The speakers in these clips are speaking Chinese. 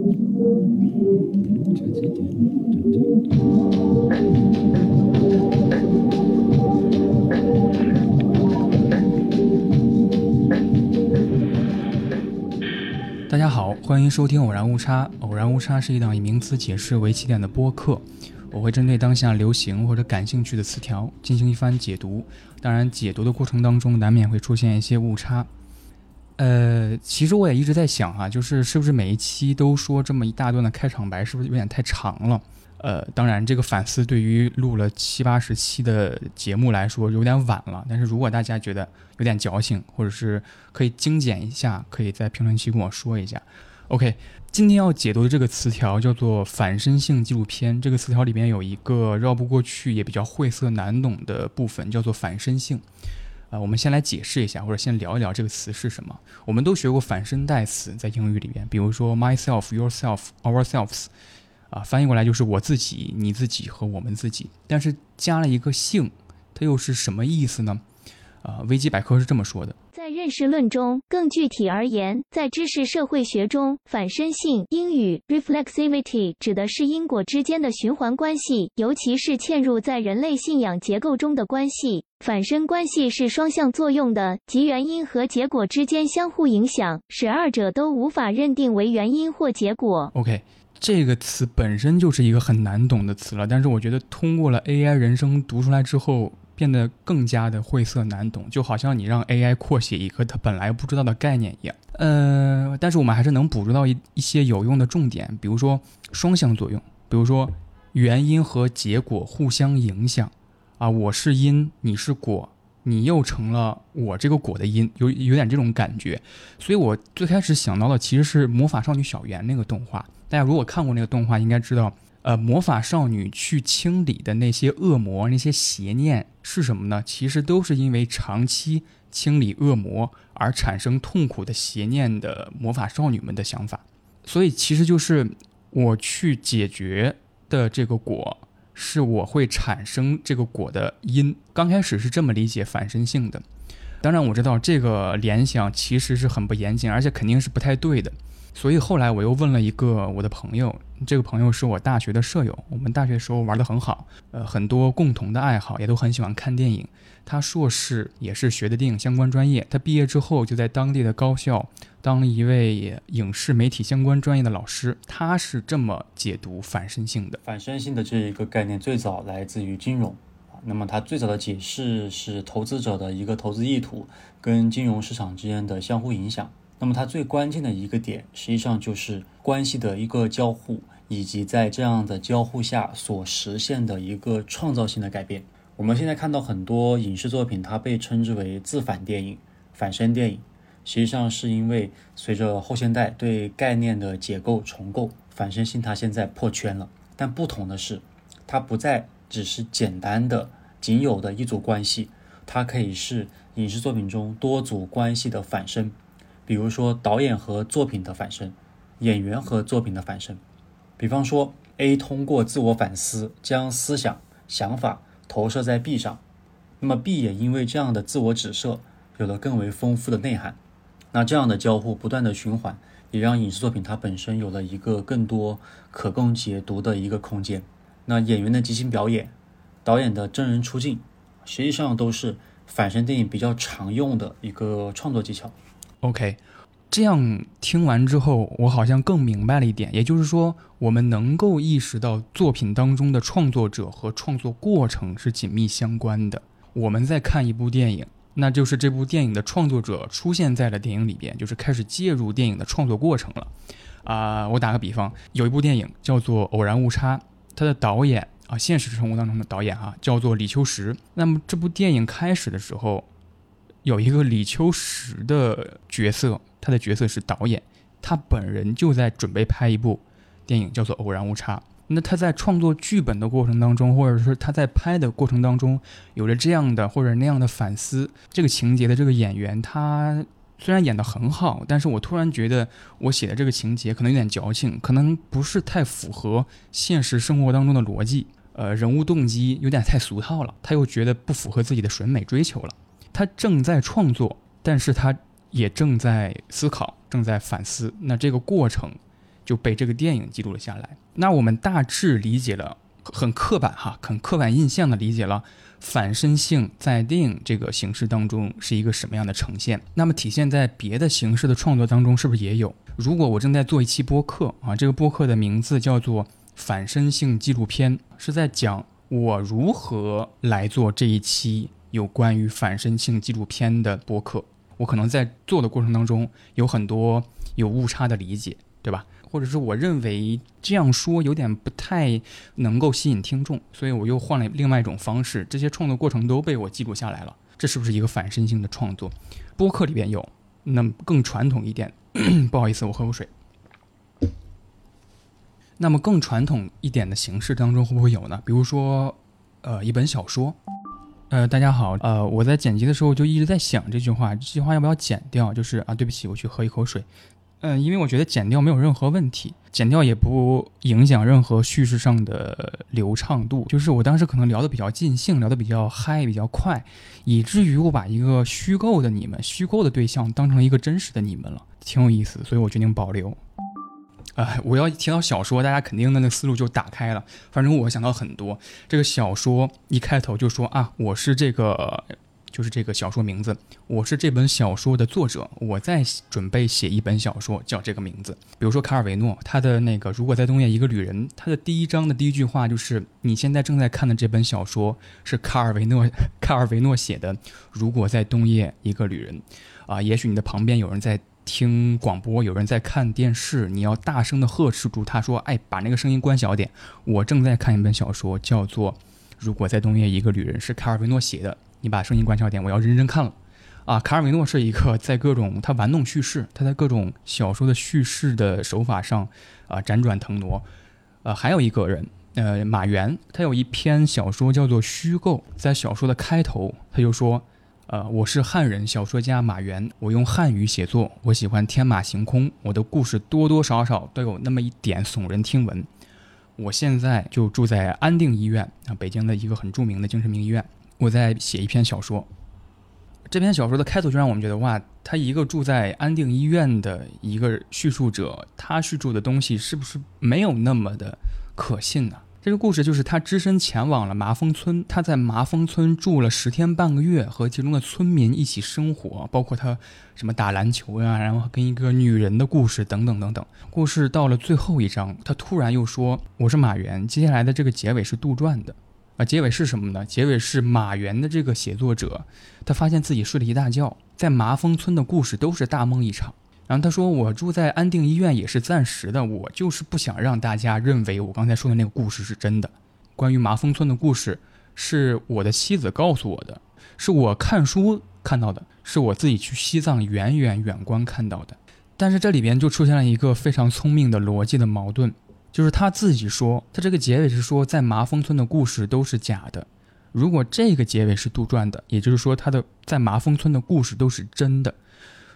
大家好，欢迎收听《偶然误差》。偶然误差是一档以名词解释为起点的播客，我会针对当下流行或者感兴趣的词条进行一番解读。当然，解读的过程当中难免会出现一些误差。呃，其实我也一直在想哈、就是是不是每一期都说这么一大段的开场白，是不是有点太长了？呃，当然，这个反思对于录了七八十期的节目来说有点晚了。但是如果大家觉得有点矫情，或者是可以精简一下，可以在评论区跟我说一下。OK，今天要解读的这个词条叫做反身性纪录片。这个词条里面有一个绕不过去也比较晦涩难懂的部分，叫做反身性。啊、我们先来解释一下，或者先聊一聊这个词是什么。我们都学过反身代词，在英语里面，比如说 myself、yourself、ourselves，啊，翻译过来就是我自己、你自己和我们自己。但是加了一个性，它又是什么意思呢？啊，维基百科是这么说的。在认识论中，更具体而言，在知识社会学中，反身性（英语 reflexivity） 指的是因果之间的循环关系，尤其是嵌入在人类信仰结构中的关系。反身关系是双向作用的，即原因和结果之间相互影响，使二者都无法认定为原因或结果。OK，这个词本身就是一个很难懂的词了，但是我觉得通过了 AI 人声读出来之后，变得更加的晦涩难懂，就好像你让 AI 扩写一个它本来不知道的概念一样。呃，但是我们还是能捕捉到一一些有用的重点，比如说双向作用，比如说原因和结果互相影响啊，我是因，你是果。你又成了我这个果的因，有有点这种感觉，所以我最开始想到的其实是魔法少女小圆那个动画。大家如果看过那个动画，应该知道，呃，魔法少女去清理的那些恶魔、那些邪念是什么呢？其实都是因为长期清理恶魔而产生痛苦的邪念的魔法少女们的想法。所以其实就是我去解决的这个果，是我会产生这个果的因。刚开始是这么理解反身性的。当然，我知道这个联想其实是很不严谨，而且肯定是不太对的。所以后来我又问了一个我的朋友，这个朋友是我大学的舍友，我们大学时候玩得很好，呃，很多共同的爱好，也都很喜欢看电影。他硕士也是学的电影相关专业，他毕业之后就在当地的高校当了一位影视媒体相关专业的老师。他是这么解读反身性的。反身性的这一个概念最早来自于金融，那么它最早的解释是投资者的一个投资意图跟金融市场之间的相互影响。那么它最关键的一个点，实际上就是关系的一个交互，以及在这样的交互下所实现的一个创造性的改变。我们现在看到很多影视作品，它被称之为自反电影、反身电影，实际上是因为随着后现代对概念的解构重构，反身性它现在破圈了。但不同的是，它不再只是简单的仅有的一组关系，它可以是影视作品中多组关系的反身，比如说导演和作品的反身，演员和作品的反身。比方说，A 通过自我反思，将思想、想法投射在 B 上，那么 B 也因为这样的自我指涉，有了更为丰富的内涵。那这样的交互不断的循环，也让影视作品它本身有了一个更多可供解读的一个空间。那演员的即兴表演，导演的真人出镜，实际上都是反身电影比较常用的一个创作技巧。OK，这样听完之后，我好像更明白了一点，也就是说，我们能够意识到作品当中的创作者和创作过程是紧密相关的。我们在看一部电影，那就是这部电影的创作者出现在了电影里边，就是开始介入电影的创作过程了。啊、我打个比方，有一部电影叫做《偶然误差》，它的导演啊，现实生活当中的导演哈、叫做李秋实。那么这部电影开始的时候，有一个李秋实的角色，他的角色是导演，他本人就在准备拍一部电影，叫做《偶然误差》。那他在创作剧本的过程当中，或者是他在拍的过程当中，有着这样的或者那样的反思，这个情节的这个演员，他虽然演得很好，但是我突然觉得我写的这个情节可能有点矫情，可能不是太符合现实生活当中的逻辑，呃，人物动机有点太俗套了，他又觉得不符合自己的审美追求了。他正在创作，但是他也正在思考，正在反思。那这个过程就被这个电影记录了下来。那我们大致理解了，很刻板哈，很刻板印象的理解了反身性在电影这个形式当中是一个什么样的呈现。那么体现在别的形式的创作当中是不是也有？如果我正在做一期播客啊，这个播客的名字叫做反身性纪录片，是在讲我如何来做这一期有关于反身性纪录片的播客。我可能在做的过程当中有很多有误差的理解，对吧？或者是我认为这样说有点不太能够吸引听众，所以我又换了另外一种方式。这些创作过程都被我记录下来了，这是不是一个反身性的创作？播客里边有，那么更传统一点，不好意思，我喝口水。那么更传统一点的形式当中会不会有呢？比如说，呃，一本小说。呃，大家好，呃，我在剪辑的时候就一直在想这句话，这句话要不要剪掉？就是啊，对不起，我去喝一口水。嗯，因为我觉得剪掉没有任何问题，剪掉也不影响任何叙事上的流畅度。就是我当时可能聊得比较尽兴，聊得比较嗨，比较快，以至于我把一个虚构的你们、虚构的对象当成一个真实的你们了，挺有意思，所以我决定保留。呃，我要提到小说，大家肯定的那个思路就打开了。反正我想到很多，这个小说一开头就说啊，我是这个，就是这个小说名字，我是这本小说的作者，我在准备写一本小说，叫这个名字。比如说卡尔维诺，他的那个《如果在冬夜一个旅人》，他的第一章的第一句话就是你现在正在看的这本小说是卡尔维诺卡尔维诺写的《如果在冬夜一个旅人》，啊，也许你的旁边有人在。听广播，有人在看电视，你要大声的呵斥住他说：“哎，把那个声音关小点。”我正在看一本小说，叫做《如果在冬夜一个旅人》，是卡尔维诺写的。你把声音关小点，我要认真看了。啊，卡尔维诺是一个在各种他玩弄叙事，他在各种小说的叙事的手法上啊辗转腾挪。呃，还有一个人，呃，马原，他有一篇小说叫做《虚构》，在小说的开头他就说。呃，我是汉人小说家马原，我用汉语写作，我喜欢天马行空，我的故事多多少少都有那么一点耸人听闻。我现在就住在安定医院啊，北京的一个很著名的精神病医院。我在写一篇小说，这篇小说的开头就让我们觉得哇，他一个住在安定医院的一个叙述者，他叙述的东西是不是没有那么的可信呢？这个故事就是他只身前往了麻风村，他在麻风村住了十天半个月，和其中的村民一起生活，包括他什么打篮球呀，然后跟一个女人的故事等等等等。故事到了最后一章，他突然又说：“我是马原。”接下来的这个结尾是杜撰的，啊，结尾是什么呢？结尾是马原的这个写作者，他发现自己睡了一大觉，在麻风村的故事都是大梦一场。然后他说：“我住在安定医院也是暂时的，我就是不想让大家认为我刚才说的那个故事是真的。关于麻风村的故事，是我的妻子告诉我的，是我看书看到的，是我自己去西藏远远远观看到的。但是这里边就出现了一个非常聪明的逻辑的矛盾，就是他自己说，他这个结尾是说在麻风村的故事都是假的。如果这个结尾是杜撰的，也就是说他的在麻风村的故事都是真的。”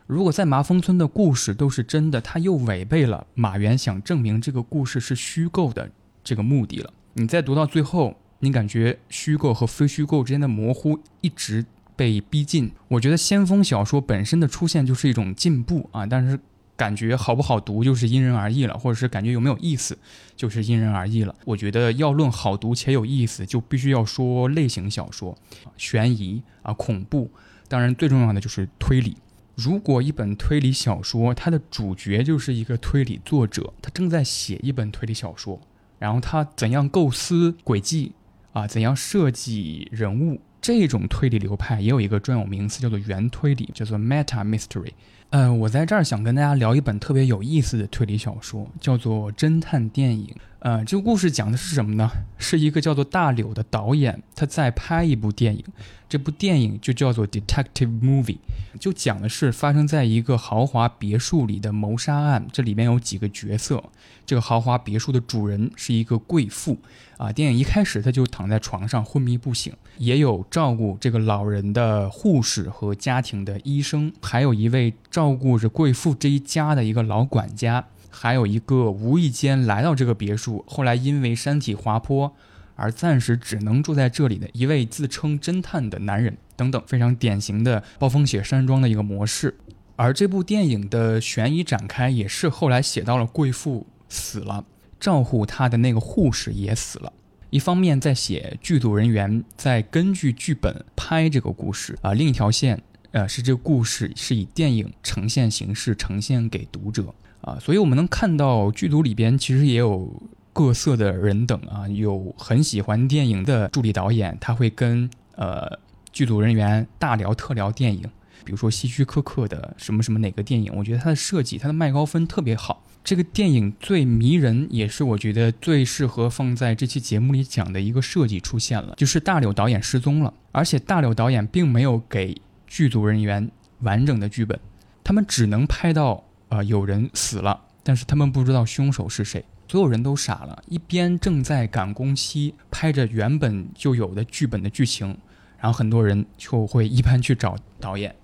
如果在麻风村的故事都是真的，他又违背了马原想证明这个故事是虚构的这个目的了。你再读到最后，你感觉虚构和非虚构之间的模糊一直被逼近。我觉得先锋小说本身的出现就是一种进步啊，但是感觉好不好读就是因人而异了，或者是感觉有没有意思就是因人而异了。我觉得要论好读且有意思，就必须要说类型小说，悬疑啊，恐怖，当然最重要的就是推理。如果一本推理小说，它的主角就是一个推理作者，他正在写一本推理小说，然后他怎样构思轨迹啊，怎样设计人物，这种推理流派也有一个专有名词，叫做原推理，叫做 meta mystery。呃，我在这儿想跟大家聊一本特别有意思的推理小说，叫做侦探电影。呃，这个故事讲的是什么呢？是一个叫做大柳的导演，他在拍一部电影，这部电影就叫做 Detective Movie，就讲的是发生在一个豪华别墅里的谋杀案。这里面有几个角色，这个豪华别墅的主人是一个贵妇，啊，电影一开始他就躺在床上昏迷不醒，也有照顾这个老人的护士和家庭的医生，还有一位照顾着贵妇这一家的一个老管家。还有一个无意间来到这个别墅，后来因为山体滑坡而暂时只能住在这里的一位自称侦探的男人，等等，非常典型的暴风雪山庄的一个模式。而这部电影的悬疑展开也是后来写到了贵妇死了，照顾她的那个护士也死了。一方面在写剧组人员在根据剧本拍这个故事啊，另一条线呃是这个故事是以电影呈现形式呈现给读者啊，所以我们能看到剧组里边其实也有各色的人等啊，有很喜欢电影的助理导演，他会跟呃剧组人员大聊特聊电影，比如说希区柯克的什么什么哪个电影，我觉得他的设计他的麦高芬特别好。这个电影最迷人，也是我觉得最适合放在这期节目里讲的一个设计出现了，就是大柳导演失踪了，而且大柳导演并没有给剧组人员完整的剧本，他们只能拍到呃有人死了，但是他们不知道凶手是谁，所有人都傻了，一边正在赶工期拍着原本就有的剧本的剧情，然后很多人就会一般去找导演。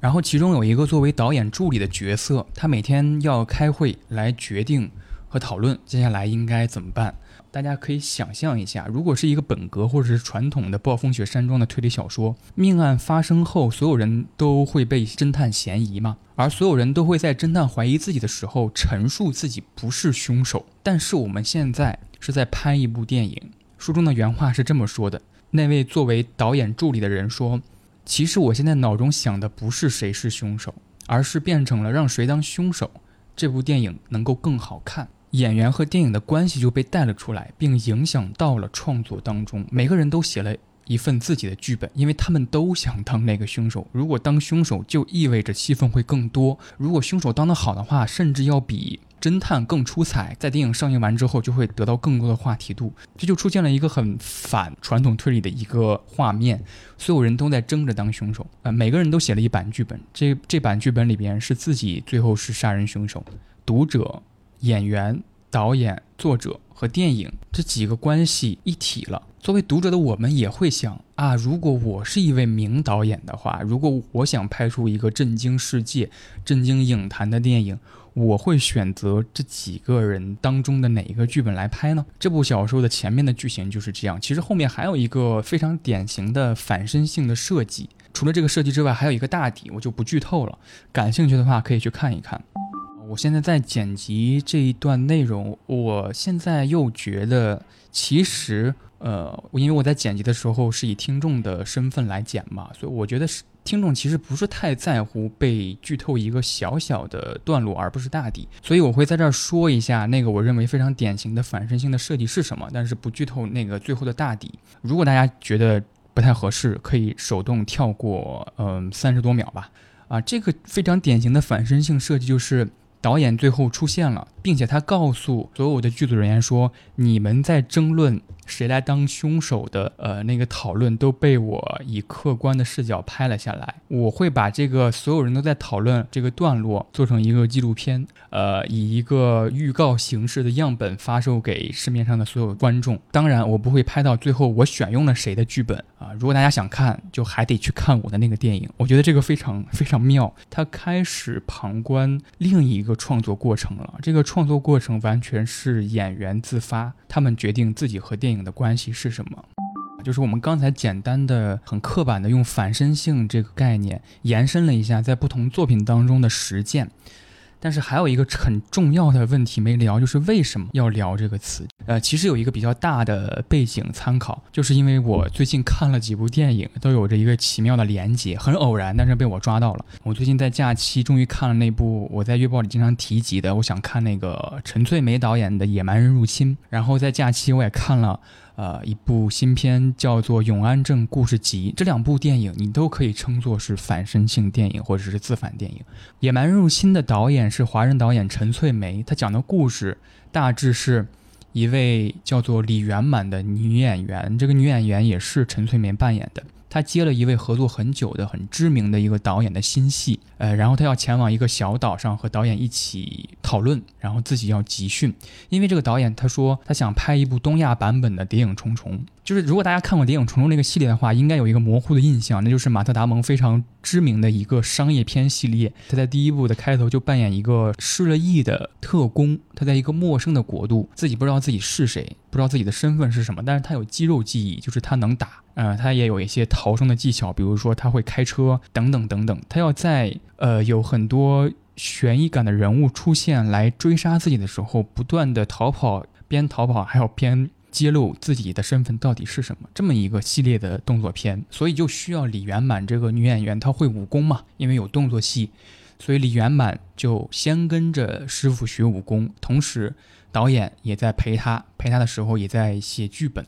然后其中有一个作为导演助理的角色，他每天要开会来决定和讨论接下来应该怎么办。大家可以想象一下，如果是一个本格或者是传统的暴风雪山庄的推理小说，命案发生后，所有人都会被侦探嫌疑嘛，而所有人都会在侦探怀疑自己的时候陈述自己不是凶手。但是我们现在是在拍一部电影，书中的原话是这么说的：那位作为导演助理的人说。其实我现在脑中想的不是谁是凶手，而是变成了让谁当凶手，这部电影能够更好看。演员和电影的关系就被带了出来，并影响到了创作当中。每个人都写了一份自己的剧本，因为他们都想当那个凶手。如果当凶手，就意味着戏份会更多；如果凶手当得好的话，甚至要比。侦探更出彩，在电影上映完之后就会得到更多的话题度，这就出现了一个很反传统推理的一个画面，所有人都在争着当凶手，呃，每个人都写了一版剧本，这这版剧本里边是自己最后是杀人凶手，读者、演员、导演、作者和电影这几个关系一体了。作为读者的我们也会想啊，如果我是一位名导演的话，如果我想拍出一个震惊世界、震惊影坛的电影。我会选择这几个人当中的哪一个剧本来拍呢？这部小说的前面的剧情就是这样。其实后面还有一个非常典型的反身性的设计。除了这个设计之外，还有一个大底，我就不剧透了。感兴趣的话可以去看一看。我现在在剪辑这一段内容，我现在又觉得，其实，呃，因为我在剪辑的时候是以听众的身份来剪嘛，所以我觉得是。听众其实不是太在乎被剧透一个小小的段落，而不是大底，所以我会在这儿说一下那个我认为非常典型的反身性的设计是什么，但是不剧透那个最后的大底。如果大家觉得不太合适，可以手动跳过，嗯，三十多秒吧。啊，这个非常典型的反身性设计就是导演最后出现了，并且他告诉所有的剧组人员说：“你们在争论。”谁来当凶手的？呃，那个讨论都被我以客观的视角拍了下来。我会把这个所有人都在讨论这个段落做成一个纪录片，呃，以一个预告形式的样本发售给市面上的所有观众。当然，我不会拍到最后我选用了谁的剧本啊。如果大家想看，就还得去看我的那个电影。我觉得这个非常非常妙。他开始旁观另一个创作过程了。这个创作过程完全是演员自发，他们决定自己和电影。的关系是什么？就是我们刚才简单的、很刻板的用反身性这个概念延伸了一下，在不同作品当中的实践。但是还有一个很重要的问题没聊，就是为什么要聊这个词？呃，其实有一个比较大的背景参考，就是因为我最近看了几部电影，都有着一个奇妙的连接，很偶然，但是被我抓到了。我最近在假期终于看了那部我在月报里经常提及的，我想看那个陈翠梅导演的《野蛮人入侵》，然后在假期我也看了。呃，一部新片叫做《永安镇故事集》，这两部电影你都可以称作是反身性电影或者是自反电影。《野蛮入侵》的导演是华人导演陈翠梅，她讲的故事大致是一位叫做李圆满的女演员，这个女演员也是陈翠梅扮演的。他接了一位合作很久的、很知名的一个导演的新戏，呃，然后他要前往一个小岛上和导演一起讨论，然后自己要集训，因为这个导演他说他想拍一部东亚版本的《谍影重重》。就是如果大家看过《谍影重重》那个系列的话，应该有一个模糊的印象，那就是马特·达蒙非常知名的一个商业片系列。他在第一部的开头就扮演一个失了忆的特工，他在一个陌生的国度，自己不知道自己是谁，不知道自己的身份是什么，但是他有肌肉记忆，就是他能打，呃，他也有一些逃生的技巧，比如说他会开车等等等等。他要在呃有很多悬疑感的人物出现来追杀自己的时候，不断的逃跑，边逃跑还要边揭露自己的身份到底是什么，这么一个系列的动作片，所以就需要李圆满这个女演员，她会武功嘛，因为有动作戏，所以李圆满就先跟着师傅学武功，同时导演也在陪他，陪他的时候也在写剧本，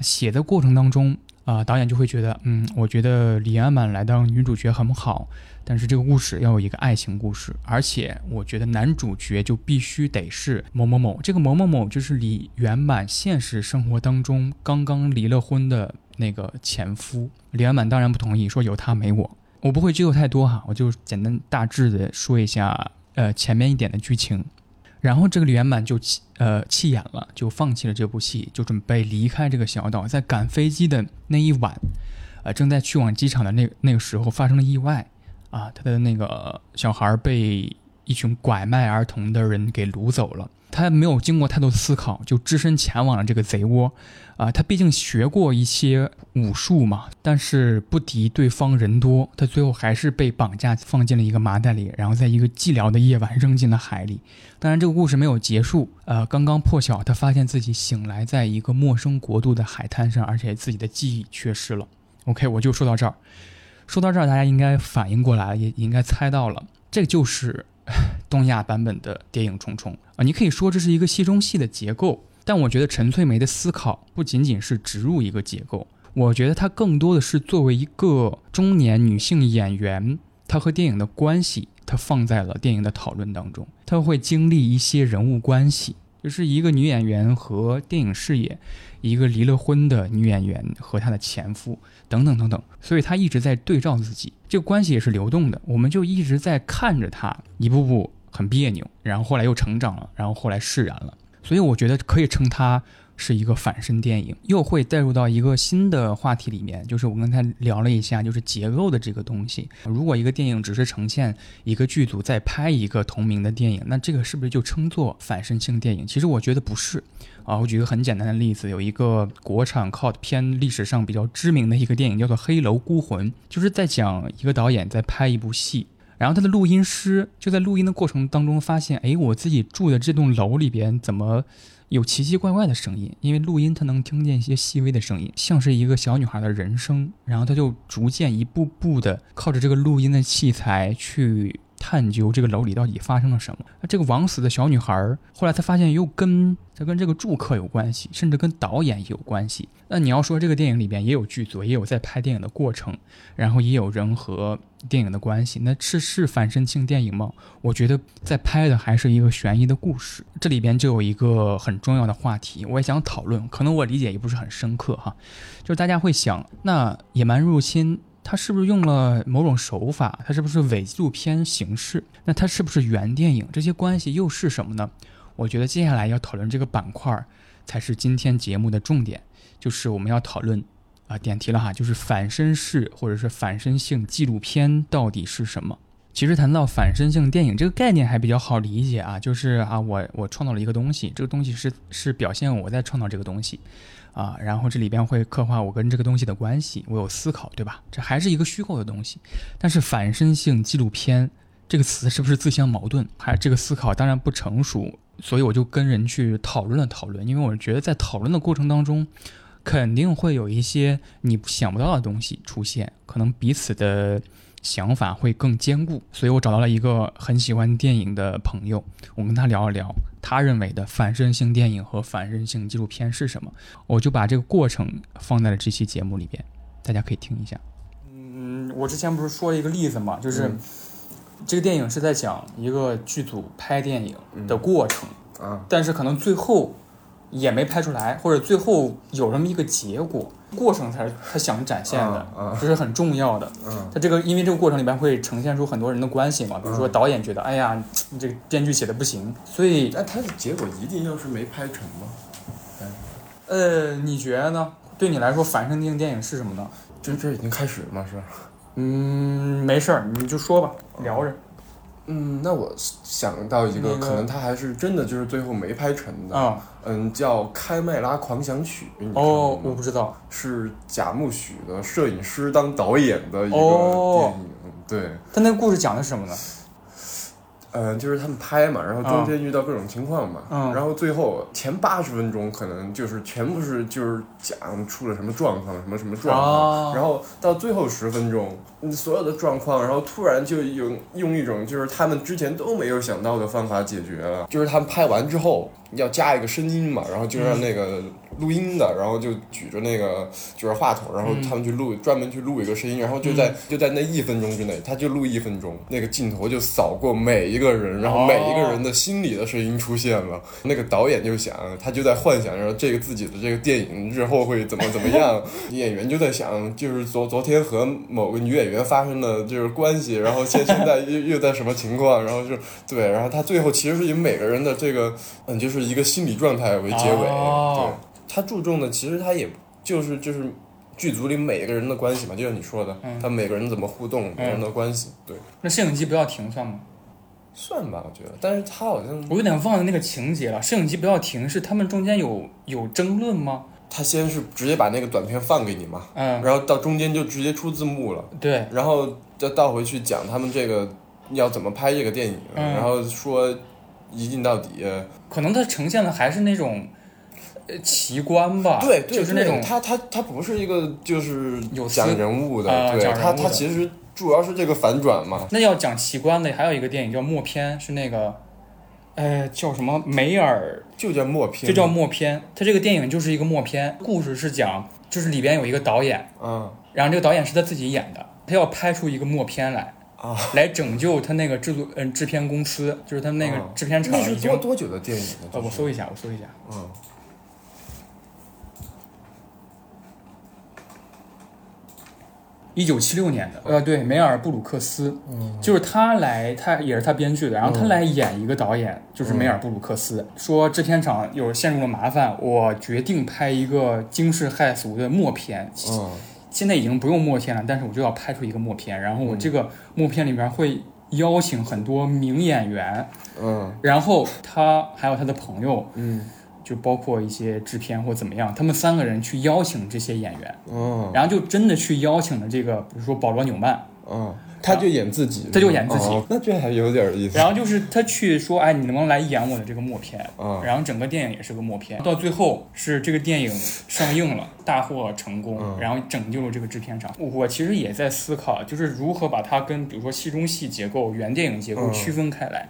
写的过程当中。啊，导演就会觉得，嗯，我觉得李安满来当女主角很好，但是这个故事要有一个爱情故事，而且我觉得男主角就必须得是某某某，这个某某某就是李圆满现实生活当中刚刚离了婚的那个前夫。李圆满当然不同意，说有他没我。我不会剧透太多哈，我就简单大致的说一下，呃，前面一点的剧情。然后这个李圆满就气呃气眼了，就放弃了这部戏，就准备离开这个小岛。在赶飞机的那一晚，呃，正在去往机场的那那个时候发生了意外，啊，他的那个小孩被一群拐卖儿童的人给掳走了。他没有经过太多思考，就只身前往了这个贼窝，啊，他毕竟学过一些武术嘛，但是不敌对方人多，他最后还是被绑架放进了一个麻袋里，然后在一个寂寥的夜晚扔进了海里。当然，这个故事没有结束，呃，刚刚破晓，他发现自己醒来在一个陌生国度的海滩上，而且自己的记忆缺失了。OK，我就说到这儿，说到这儿，大家应该反应过来了，也应该猜到了，这就是。东亚版本的电影《虫虫》啊，你可以说这是一个戏中戏的结构，但我觉得陈翠梅的思考不仅仅是植入一个结构，我觉得她更多的是作为一个中年女性演员，她和电影的关系，她放在了电影的讨论当中，她会经历一些人物关系。就是一个女演员和电影事业，一个离了婚的女演员和她的前夫等等等等，所以她一直在对照自己，这个关系也是流动的。我们就一直在看着她一步步很别扭，然后后来又成长了，然后后来释然了。所以我觉得可以称它。是一个反身电影，又会带入到一个新的话题里面，就是我跟他聊了一下，就是结构的这个东西。如果一个电影只是呈现一个剧组在拍一个同名的电影，那这个是不是就称作反身性电影？其实我觉得不是啊。我举个很简单的例子，有一个国产 cult 片历史上比较知名的一个电影叫做《黑楼孤魂》，就是在讲一个导演在拍一部戏，然后他的录音师就在录音的过程当中发现，哎，我自己住的这栋楼里边怎么？有奇奇怪怪的声音，因为录音他能听见一些细微的声音，像是一个小女孩的人声。然后他就逐渐一步步的靠着这个录音的器材去探究这个楼里到底发生了什么。这个枉死的小女孩，后来他发现又跟。这跟这个住客有关系，甚至跟导演也有关系。那你要说这个电影里边也有剧组，也有在拍电影的过程，然后也有人和电影的关系，那是是反身性电影吗？我觉得在拍的还是一个悬疑的故事。这里边就有一个很重要的话题，我也想讨论，可能我理解也不是很深刻哈。就是大家会想，那野蛮入侵它是不是用了某种手法？它是不是伪纪录片形式？那它是不是原电影？这些关系又是什么呢？我觉得接下来要讨论这个板块，才是今天节目的重点，就是我们要讨论啊，点题了哈，就是反身式或者是反身性纪录片到底是什么？其实谈到反身性电影这个概念还比较好理解啊，就是啊，我我创造了一个东西，这个东西是是表现我在创造这个东西啊，然后这里边会刻画我跟这个东西的关系，我有思考，对吧？这还是一个虚构的东西，但是反身性纪录片这个词是不是自相矛盾？还这个思考当然不成熟。所以我就跟人去讨论了讨论，因为我觉得在讨论的过程当中，肯定会有一些你想不到的东西出现，可能彼此的想法会更坚固。所以我找到了一个很喜欢电影的朋友，我跟他聊了聊，他认为的反身性电影和反身性纪录片是什么，我就把这个过程放在了这期节目里边，大家可以听一下。嗯，我之前不是说了一个例子嘛，就是。这个电影是在讲一个剧组拍电影的过程，啊，但是可能最后也没拍出来，或者最后有这么一个结果，过程才是他想展现的，这是很重要的。嗯，他这个因为这个过程里边会呈现出很多人的关系嘛，比如说导演觉得，哎呀，你这个编剧写的不行，所以那他的结果一定要是没拍成吗？呃，你觉得呢？对你来说，反身性电影是什么呢？这这已经开始了吗？是？嗯，没事儿，你就说吧，聊着。嗯，那我想到一个，可能他还是真的就是最后没拍成的。啊，嗯，叫《开麦拉狂想曲》。哦，我不知道。是贾木许的摄影师当导演的一个电影。对。他那个故事讲的是什么呢？呃，就是他们拍嘛，然后中间遇到各种情况嘛，嗯然后最后前八十分钟可能就是全部是就是讲出了什么状况，什么什么状况，哦然后到最后十分钟，嗯所有的状况，然后突然就有用一种就是他们之前都没有想到的方法解决了，就是他们拍完之后要加一个声音嘛，然后就让那个录音的，然后就举着那个就是话筒，然后他们去录，专门去录一个声音，然后就在、就在那一分钟之内，他就录一分钟，那个镜头就扫过每一个人，然后每一个人的心里的声音出现了，那个导演就想，他就在幻想，然后这个自己的这个电影日后会怎么怎么样，演员就在想，就是昨昨天和某个女演员发生的就是关系，然后现现在又又在什么情况，然后就对，然后他最后其实是以每个人的这个嗯，就是一个心理状态为结尾，哦对他注重的其实他也就是就是。剧组里每个人的关系嘛，就像你说的，嗯他每个人怎么互动，每个人的关系，对，那摄影机不要停算吗？算吧，我觉得。但是他好像我有点忘了那个情节了。摄影机不要停是他们中间有有争论吗？他先是直接把那个短片放给你嘛，嗯，然后到中间就直接出字幕了，对，然后再倒回去讲他们这个要怎么拍这个电影，嗯然后说一镜到底。可能它呈现的还是那种呃奇观吧，对，对就是那种对他他他不是一个就是有思讲人物的，对啊讲人他物的他其实主要是这个反转嘛。那要讲奇观的，还有一个电影叫《默片》，是那个，呃，叫什么梅尔，就叫默片，就叫默片。它这个电影就是一个默片，故事是讲，就是里边有一个导演，嗯然后这个导演是他自己演的，他要拍出一个默片来，啊，来拯救他那个制作嗯、制片公司，就是他那个啊制片厂那是已经，多多久的电影呢？呃，我搜一下，我搜一下，嗯。一九七六年的，呃，对，梅尔布鲁克斯，嗯。就是他来，他也是他编剧的，然后他来演一个导演，就是梅尔布鲁克斯，说制片厂有陷入了麻烦，我决定拍一个惊世骇俗的默片，嗯现在已经不用默片了，但是我就要拍出一个默片，然后我这个默片里面会邀请很多名演员，嗯。然后他还有他的朋友，嗯。就包括一些制片或怎么样，他们三个人去邀请这些演员，嗯。然后就真的去邀请了这个，比如说保罗纽曼，嗯，他就演自己，他就演自己哦那这还有点意思。然后就是他去说，哎，你能不能来演我的这个默片？嗯然后整个电影也是个默片，到最后是这个电影上映了，大获成功，嗯然后拯救了这个制片厂。我其实也在思考，就是如何把它跟比如说戏中戏结构、原电影结构嗯区分开来。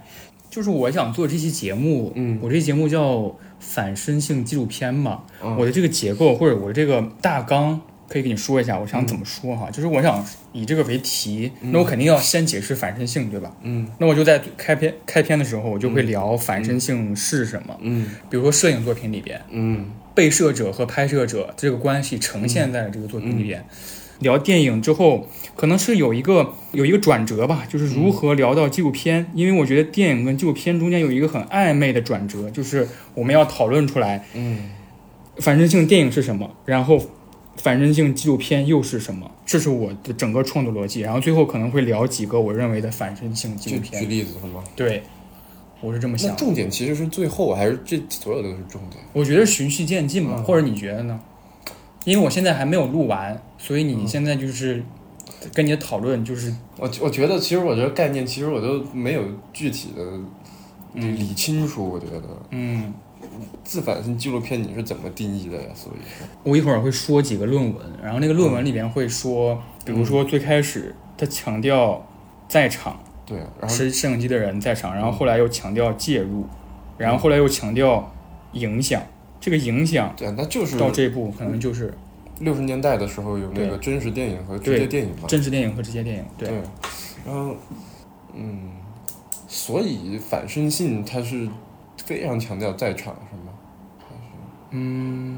就是我想做这期节目，嗯我这期节目叫反身性纪录片嘛，嗯我的这个结构或者我的这个大纲。可以跟你说一下，我想怎么说哈，就是我想以这个为题，那我肯定要先解释反身性，对吧？嗯那我就在开篇开篇的时候，我就会聊反身性是什么。嗯比如说摄影作品里边，嗯被摄者和拍摄者这个关系呈现在了这个作品里边。聊电影之后，可能是有一个有一个转折吧，就是如何聊到纪录片。因为我觉得电影跟纪录片中间有一个很暧昧的转折，就是我们要讨论出来嗯反身性电影是什么，然后反身性纪录片又是什么，这是我的整个创作逻辑。然后最后可能会聊几个我认为的反身性纪录片。举例子是吗？对，我是这么那想。重点其实是最后，还是这所有都是重点？我觉得循序渐进嘛，嗯或者你觉得呢？因为我现在还没有录完，所以你现在就是跟你的讨论就是我我觉得，其实我觉得概念，其实我都没有具体的理理清楚。我觉得嗯，自反性纪录片你是怎么定义的呀？所以，我一会儿会说几个论文，然后那个论文里边会说，比如说最开始他强调在场对，然后是摄影机的人在场，然后后来又强调介入，然后后来又强调影响，这个影响对，那就是到这一步可能就是六十年代的时候有那个真实电影和直接电影嘛。真实电影和直接电影，对，对，然后嗯，所以反身性它是非常强调在场，是吗？嗯。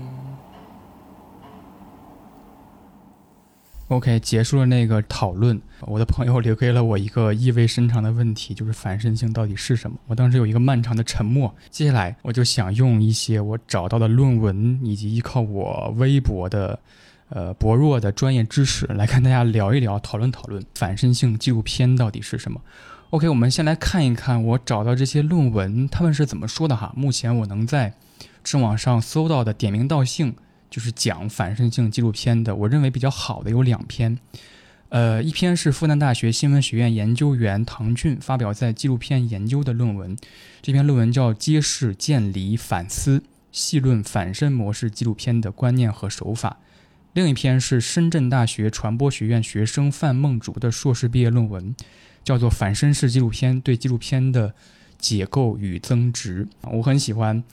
OK，结束了那个讨论，我的朋友留给了我一个意味深长的问题，就是反身性到底是什么？我当时有一个漫长的沉默。接下来，我就想用一些我找到的论文，以及依靠我微博的，呃薄弱的专业知识，来跟大家聊一聊、讨论讨论反身性纪录片到底是什么。OK，我们先来看一看我找到这些论文，他们是怎么说的哈。目前我能在知网上搜到的点名道姓，就是讲反身性纪录片的，我认为比较好的有两篇。呃，一篇是复旦大学新闻学院研究员唐俊发表在纪录片研究的论文，这篇论文叫《揭示建立反思细论反身模式纪录片的观念和手法》。另一篇是深圳大学传播学院学生范梦竹的硕士毕业论文，叫做《反身式纪录片对纪录片的解构与增值》。我很喜欢，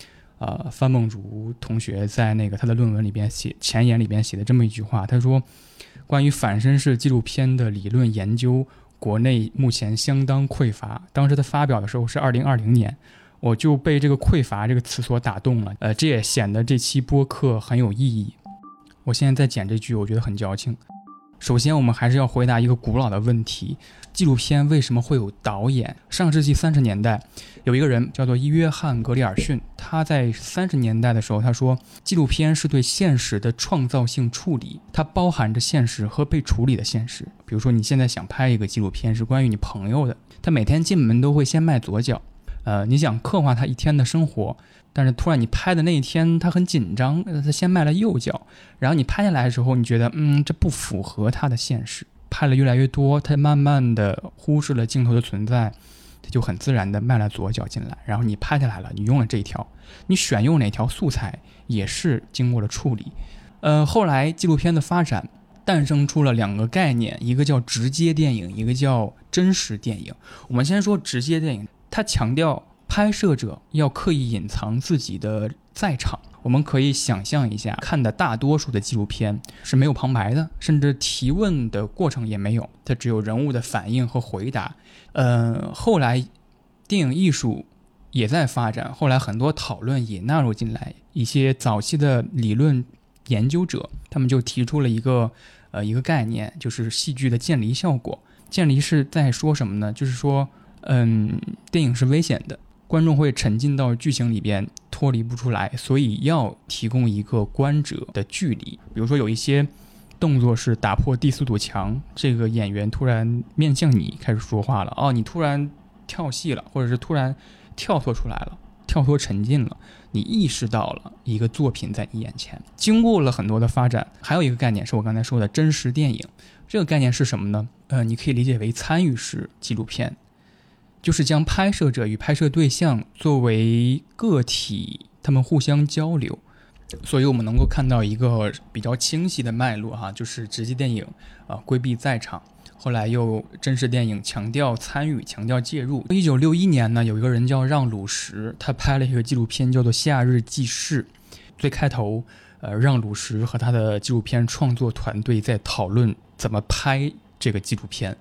呃，范梦竹同学在那个他的论文里边写前言里边写的这么一句话，他说：“关于反身式纪录片的理论研究，国内目前相当匮乏。”当时他发表的时候是二零二零年，我就被这个“匮乏”这个词所打动了。呃，这也显得这期播客很有意义。我现在在剪这句，我觉得很矫情。首先，我们还是要回答一个古老的问题：纪录片为什么会有导演？上世纪三十年代，有一个人叫做约翰·格里尔逊，他在三十年代的时候，他说，纪录片是对现实的创造性处理，它包含着现实和被处理的现实。比如说，你现在想拍一个纪录片，是关于你朋友的，他每天进门都会先迈左脚，呃，你想刻画他一天的生活。但是突然你拍的那一天他很紧张，他先迈了右脚，然后你拍下来的时候，你觉得嗯这不符合他的现实。拍了越来越多，他慢慢的忽视了镜头的存在，他就很自然的迈了左脚进来。然后你拍下来了，你用了这一条，你选用哪条素材也是经过了处理。呃，后来纪录片的发展诞生出了两个概念，一个叫直接电影，一个叫真实电影。我们先说直接电影，它强调。拍摄者要刻意隐藏自己的在场。我们可以想象一下，看的大多数的纪录片是没有旁白的，甚至提问的过程也没有，它只有人物的反应和回答。呃，后来电影艺术也在发展，后来很多讨论也纳入进来。一些早期的理论研究者，他们就提出了一个呃一个概念，就是戏剧的渐离效果。渐离是在说什么呢？就是说，嗯，电影是危险的。观众会沉浸到剧情里边，脱离不出来，所以要提供一个观者的距离。比如说，有一些动作是打破第四堵墙，这个演员突然面向你开始说话了，哦，你突然跳戏了，或者是突然跳脱出来了，跳脱沉浸了，你意识到了一个作品在你眼前。经过了很多的发展，还有一个概念是我刚才说的真实电影。这个概念是什么呢？呃，你可以理解为参与式纪录片。就是将拍摄者与拍摄对象作为个体，他们互相交流，所以我们能够看到一个比较清晰的脉络哈，就是直接电影啊规避在场，后来又真实电影强调参与、强调介入。一九六一年呢，有一个人叫让鲁什，他拍了一个纪录片叫做《夏日记事》，最开头，呃，让鲁什和他的纪录片创作团队在讨论怎么拍这个纪录片。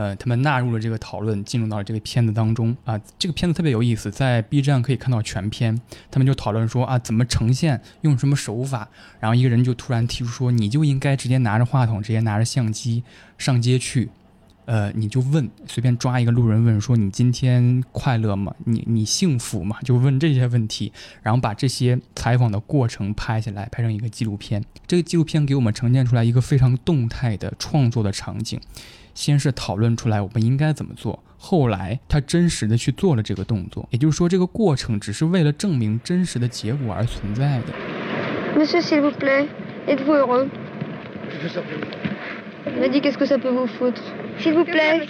呃，他们纳入了这个讨论，进入到了这个片子当中啊。这个片子特别有意思，在 B 站可以看到全片。他们就讨论说啊，怎么呈现，用什么手法。然后一个人就突然提出说，你就应该直接拿着话筒，直接拿着相机上街去，呃，你就问，随便抓一个路人问说，你今天快乐吗？你你幸福吗？就问这些问题，然后把这些采访的过程拍下来，拍成一个纪录片。这个纪录片给我们呈现出来一个非常动态的创作的场景。先是讨论出来我们应该怎么做，后来他真实的去做了这个动作，也就是说，这个过程只是为了证明真实的结果而存在的。Monsieur, s'il vous plaît, êtes-vous heureux? Me dis qu'est-ce que ça peut vous foutre? S'il vous plaît,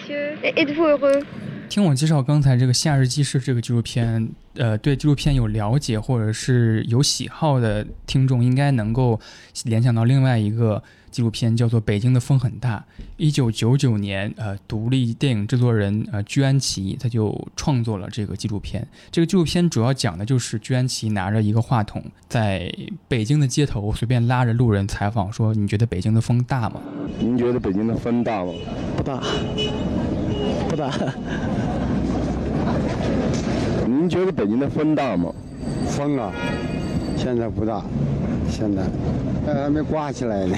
êtes-vous heureux? 听我介绍刚才这个《夏日记事》这个纪录片，呃，对纪录片有了解或者是有喜好的听众，应该能够联想到另外一个。纪录片叫做《北京的风很大》，一九九九年，呃，独立电影制作人呃居安琪他就创作了这个纪录片。这个纪录片主要讲的就是居安琪拿着一个话筒，在北京的街头随便拉着路人采访，说：“你觉得北京的风大吗？”您觉得北京的风大吗？不大，不大。您觉得北京的风大吗？风啊，现在不大。现在，还没刮起来呢。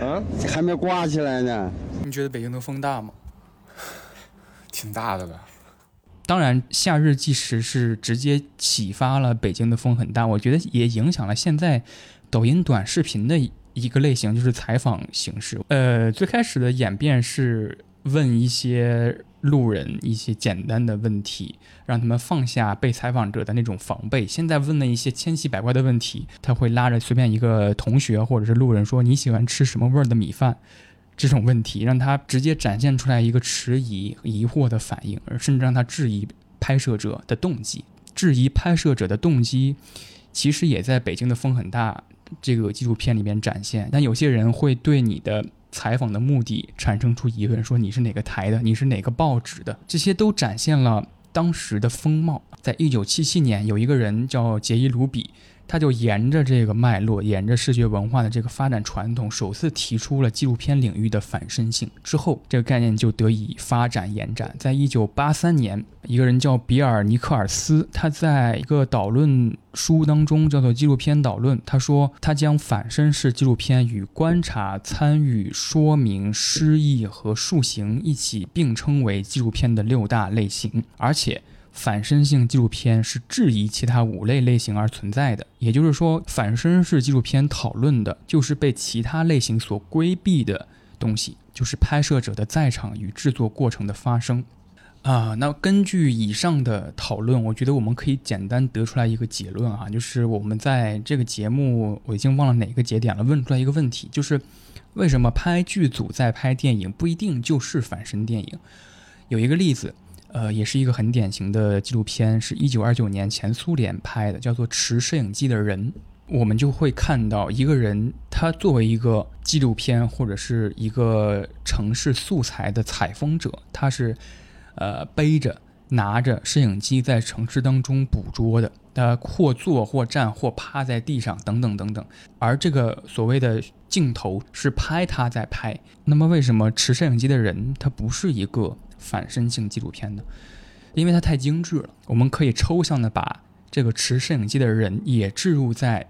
啊，还没刮起来呢。你觉得北京的风大吗？挺大的吧。当然，《夏日纪实》是直接启发了北京的风很大。我觉得也影响了现在抖音短视频的一个类型，就是采访形式。呃，最开始的演变是问一些。路人一些简单的问题，让他们放下被采访者的那种防备。现在问了一些千奇百怪的问题，他会拉着随便一个同学或者是路人说：“你喜欢吃什么味儿的米饭？”这种问题，让他直接展现出来一个迟疑、疑惑的反应，而甚至让他质疑拍摄者的动机。质疑拍摄者的动机，其实也在北京的风很大这个纪录片里面展现。但有些人会对你的采访的目的产生出疑问，说你是哪个台的，你是哪个报纸的，这些都展现了当时的风貌。在一九七七年，有一个人叫杰伊·卢比。他就沿着这个脉络，沿着视觉文化的这个发展传统，首次提出了纪录片领域的反身性。之后，这个概念就得以发展延展。在一九八三年，一个人叫比尔·尼克尔斯，他在一个导论书当中，叫做《纪录片导论》，他说他将反身式纪录片与观察、参与、说明、诗意和塑形一起并称为纪录片的六大类型，而且。反身性纪录片是质疑其他五类类型而存在的，也就是说，反身式纪录片讨论的就是被其他类型所规避的东西，就是拍摄者的在场与制作过程的发生。啊，那根据以上的讨论，我觉得我们可以简单得出来一个结论啊，就是我们在这个节目，我已经忘了哪个节点了，问出来一个问题，就是为什么拍剧组在拍电影不一定就是反身电影？有一个例子。呃，也是一个很典型的纪录片，是一九二九年前苏联拍的，叫做《持摄影机的人》。我们就会看到一个人，他作为一个纪录片或者是一个城市素材的采风者，他是呃背着拿着摄影机在城市当中捕捉的，他或坐或站或趴在地上等等等等。而这个所谓的镜头是拍他在拍，那么为什么持摄影机的人他不是一个？反身性纪录片的，因为它太精致了。我们可以抽象的把这个持摄影机的人也置入在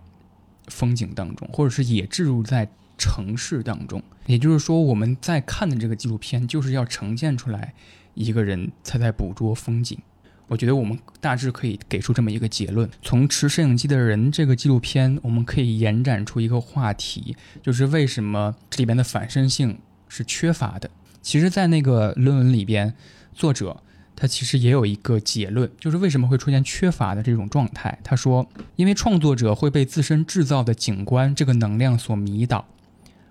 风景当中，或者是也置入在城市当中。也就是说，我们在看的这个纪录片就是要呈现出来一个人他在捕捉风景。我觉得我们大致可以给出这么一个结论：从持摄影机的人这个纪录片，我们可以延展出一个话题，就是为什么这里边的反身性是缺乏的。其实，在那个论文里边，作者他其实也有一个结论，就是为什么会出现缺乏的这种状态。他说，因为创作者会被自身制造的景观这个能量所迷倒，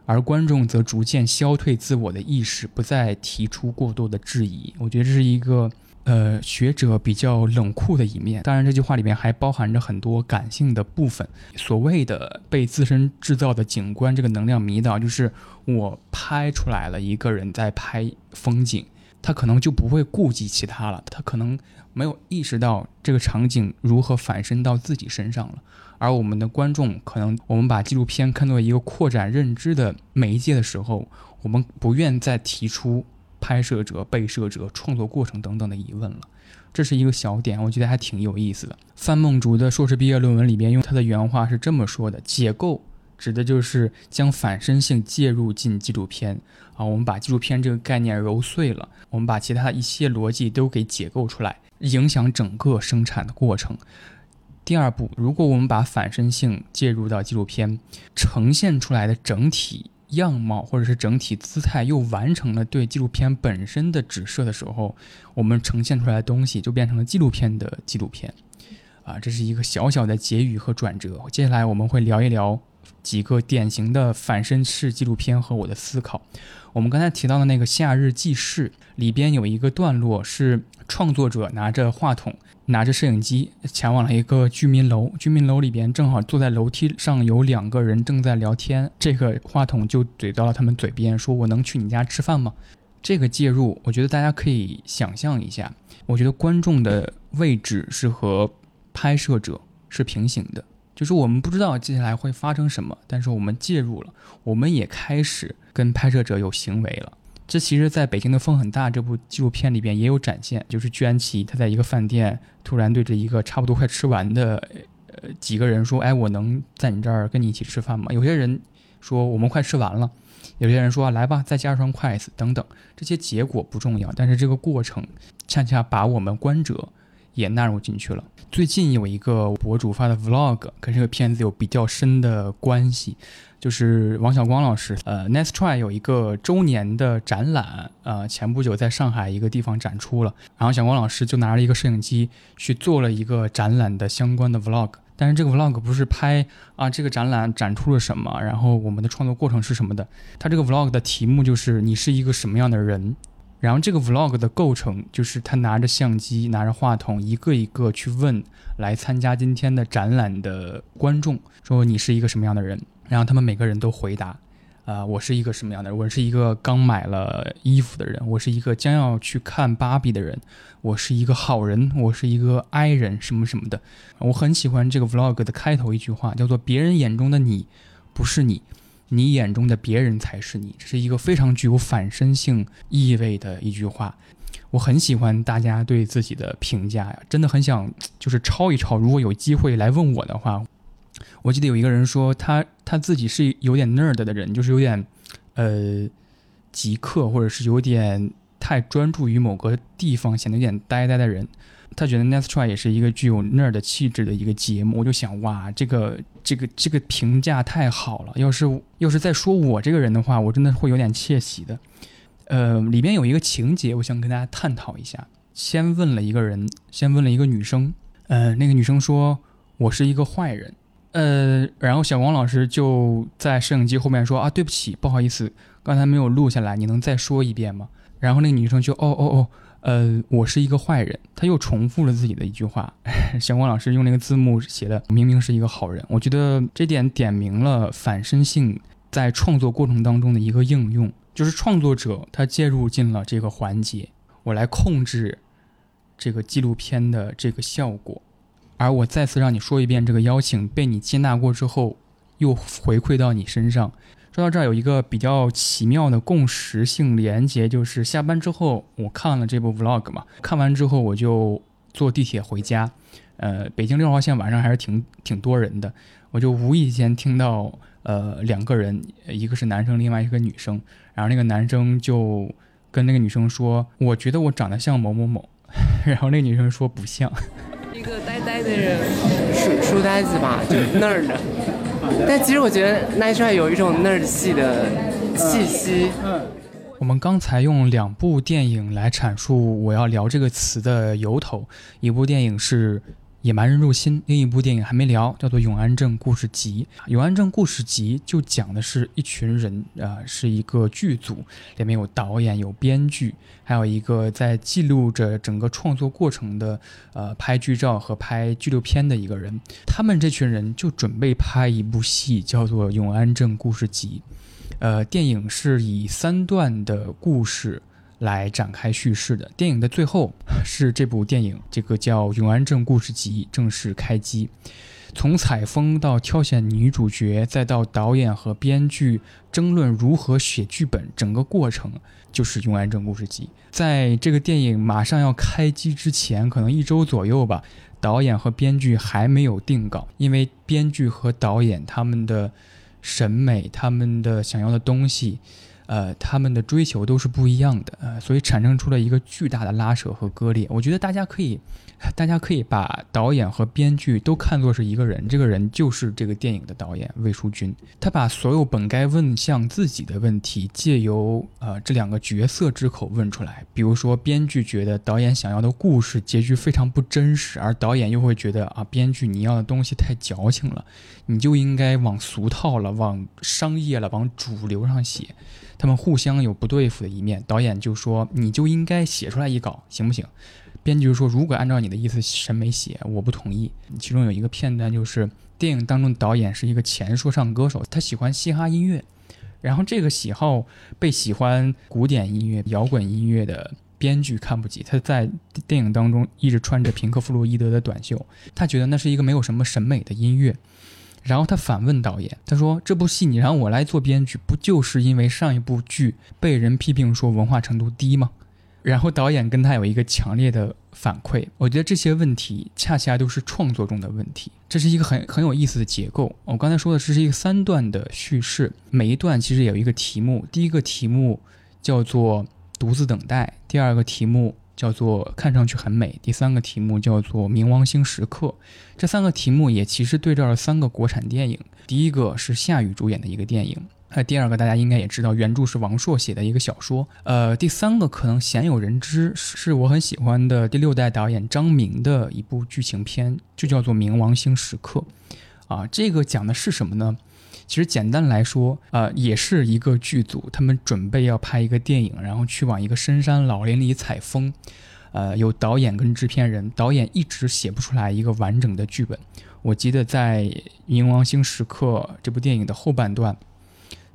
而观众则逐渐消退自我的意识，不再提出过多的质疑。我觉得这是一个。呃，学者比较冷酷的一面，当然这句话里面还包含着很多感性的部分。所谓的被自身制造的景观这个能量迷倒，就是我拍出来了一个人在拍风景，他可能就不会顾及其他了，他可能没有意识到这个场景如何反身到自己身上了。而我们的观众，可能我们把纪录片看作一个扩展认知的媒介的时候，我们不愿再提出。拍摄者、被摄者、创作过程等等的疑问了，这是一个小点，我觉得还挺有意思的。范梦竹的硕士毕业论文里边用他的原话是这么说的：“解构指的就是将反身性介入进纪录片啊，我们把纪录片这个概念揉碎了，我们把其他一些逻辑都给解构出来，影响整个生产的过程。第二步，如果我们把反身性介入到纪录片，呈现出来的整体。”样貌或者是整体姿态又完成了对纪录片本身的指涉的时候，我们呈现出来的东西就变成了纪录片的纪录片，啊，这是一个小小的结语和转折。接下来我们会聊一聊几个典型的反身式纪录片和我的思考。我们刚才提到的那个《夏日记事》里边有一个段落是创作者拿着话筒。拿着摄影机前往了一个居民楼，居民楼里边正好坐在楼梯上有两个人正在聊天，这个话筒就怼到了他们嘴边，说我能去你家吃饭吗？这个介入，我觉得大家可以想象一下，我觉得观众的位置是和拍摄者是平行的，就是我们不知道接下来会发生什么，但是我们介入了，我们也开始跟拍摄者有行为了。这其实，在北京的风很大这部纪录片里边也有展现，就是居安琪他在一个饭店突然对着一个差不多快吃完的呃几个人说：“哎，我能在你这儿跟你一起吃饭吗？”有些人说我们快吃完了，有些人说来吧，再加双筷子等等。这些结果不重要，但是这个过程恰恰把我们观者也纳入进去了。最近有一个博主发的 Vlog，跟这个片子有比较深的关系。就是王小光老师，呃，Next Try 有一个周年的展览，呃，前不久在上海一个地方展出了，然后小光老师就拿了一个摄影机去做了一个展览的相关的 Vlog，但是这个 vlog 不是拍啊这个展览展出了什么，然后我们的创作过程是什么的。它这个 vlog 的题目就是你是一个什么样的人。然后这个 vlog 的构成就是他拿着相机，拿着话筒，一个一个去问来参加今天的展览的观众，说你是一个什么样的人。然后他们每个人都回答。啊，我是一个什么样的人？我是一个刚买了衣服的人，我是一个将要去看芭比的人，我是一个好人，我是一个 I 人，什么什么的。我很喜欢这个 vlog 的开头一句话，叫做“别人眼中的你不是你，你眼中的别人才是你”，这是一个非常具有反身性意味的一句话。我很喜欢大家对自己的评价呀，真的很想就是抄一抄。如果有机会来问我的话。我记得有一个人说，他他自己是有点 nerd 的人，就是有点，呃，极客，或者是有点太专注于某个地方，显得有点呆呆的人。他觉得 Next Try 也是一个具有 nerd 气质的一个节目。我就想，哇，这个这个这个评价太好了。要是要是再说我这个人的话，我真的会有点窃喜的。呃，里边有一个情节，我想跟大家探讨一下。先问了一个人，先问了一个女生，呃，那个女生说：“我是一个坏人。”呃，然后小光老师就在摄影机后面说啊，对不起，不好意思，刚才没有录下来，你能再说一遍吗？然后那个女生就哦哦哦，呃，我是一个坏人，他又重复了自己的一句话。小光老师用那个字幕写的，明明是一个好人。我觉得这点点明了反身性在创作过程当中的一个应用，就是创作者他介入进了这个环节，我来控制这个纪录片的这个效果。而我再次让你说一遍，这个邀请被你接纳过之后，又回馈到你身上。说到这儿，有一个比较奇妙的共识性连接，就是下班之后我看了这部 vlog 嘛，看完之后我就坐地铁回家。呃，北京六号线晚上还是挺挺多人的，我就无意间听到呃两个人，一个是男生，另外一个女生。然后那个男生就跟那个女生说：“我觉得我长得像某某某。”然后那女生说：“不像。”一个呆呆的人，书书呆子吧，就 nerd。但其实我觉得 Nightshade 有一种 nerd 系的气息。嗯我们刚才用两部电影来阐述我要聊这个词的由头，一部电影是。野蛮人入侵，另一部电影还没聊，叫做《永安镇故事集》。《永安镇故事集》就讲的是一群人，呃，是一个剧组，里面有导演、有编剧，还有一个在记录着整个创作过程的，呃，拍剧照和拍纪录片的一个人。他们这群人就准备拍一部戏，叫做《永安镇故事集》。呃，电影是以三段的故事。来展开叙事的电影的最后是这部电影，这个叫《永安镇故事集》正式开机。从采风到挑选女主角，再到导演和编剧争论如何写剧本，整个过程就是《永安镇故事集》。在这个电影马上要开机之前，可能一周左右吧，导演和编剧还没有定稿，因为编剧和导演他们的审美，他们的想要的东西。呃，他们的追求都是不一样的，呃，所以产生出了一个巨大的拉扯和割裂。我觉得大家可以，大家可以把导演和编剧都看作是一个人，这个人就是这个电影的导演魏淑君。他把所有本该问向自己的问题，借由呃这两个角色之口问出来。比如说，编剧觉得导演想要的故事结局非常不真实，而导演又会觉得啊，编剧你要的东西太矫情了，你就应该往俗套了，往商业了，往主流上写。他们互相有不对付的一面，导演就说：“你就应该写出来一稿，行不行？”编剧说：“如果按照你的意思审美写，我不同意。”其中有一个片段就是电影当中导演是一个前说唱歌手，他喜欢嘻哈音乐，然后这个喜好被喜欢古典音乐、摇滚音乐的编剧看不起，他在电影当中一直穿着平克·弗洛伊德的短袖，他觉得那是一个没有什么审美的音乐。然后他反问导演：“他说这部戏你让我来做编剧，不就是因为上一部剧被人批评说文化程度低吗？”然后导演跟他有一个强烈的反馈。我觉得这些问题恰恰都是创作中的问题。这是一个很很有意思的结构。我刚才说的是一个三段的叙事，每一段其实有一个题目。第一个题目叫做“独自等待”，第二个题目。叫做看上去很美。第三个题目叫做冥王星时刻。这三个题目也其实对照了三个国产电影。第一个是夏雨主演的一个电影，那第二个大家应该也知道，原著是王朔写的一个小说。呃，第三个可能鲜有人知，是我很喜欢的第六代导演张明的一部剧情片，就叫做《冥王星时刻》。啊，这个讲的是什么呢？其实简单来说，呃，也是一个剧组，他们准备要拍一个电影，然后去往一个深山老林里采风。呃，有导演跟制片人，导演一直写不出来一个完整的剧本。我记得在《冥王星时刻》这部电影的后半段。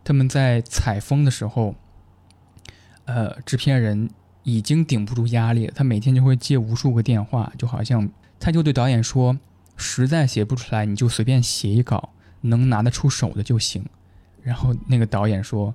他们在采风的时候，呃，制片人已经顶不住压力了。他每天就会接无数个电话，就好像他就对导演说：“实在写不出来，你就随便写一稿，能拿得出手的就行。”然后那个导演说：“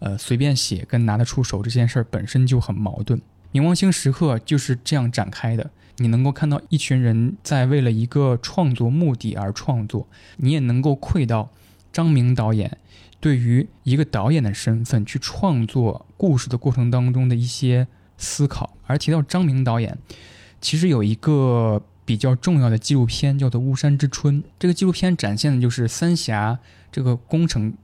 呃，随便写跟拿得出手这件事儿本身就很矛盾。”《冥王星时刻》就是这样展开的。你能够看到一群人在为了一个创作目的而创作，你也能够窥到张明导演。对于一个导演的身份去创作故事的过程当中的一些思考，而提到张明导演，其实有一个比较重要的纪录片叫做《巫山之春》。这个纪录片展现的就是三峡这个工程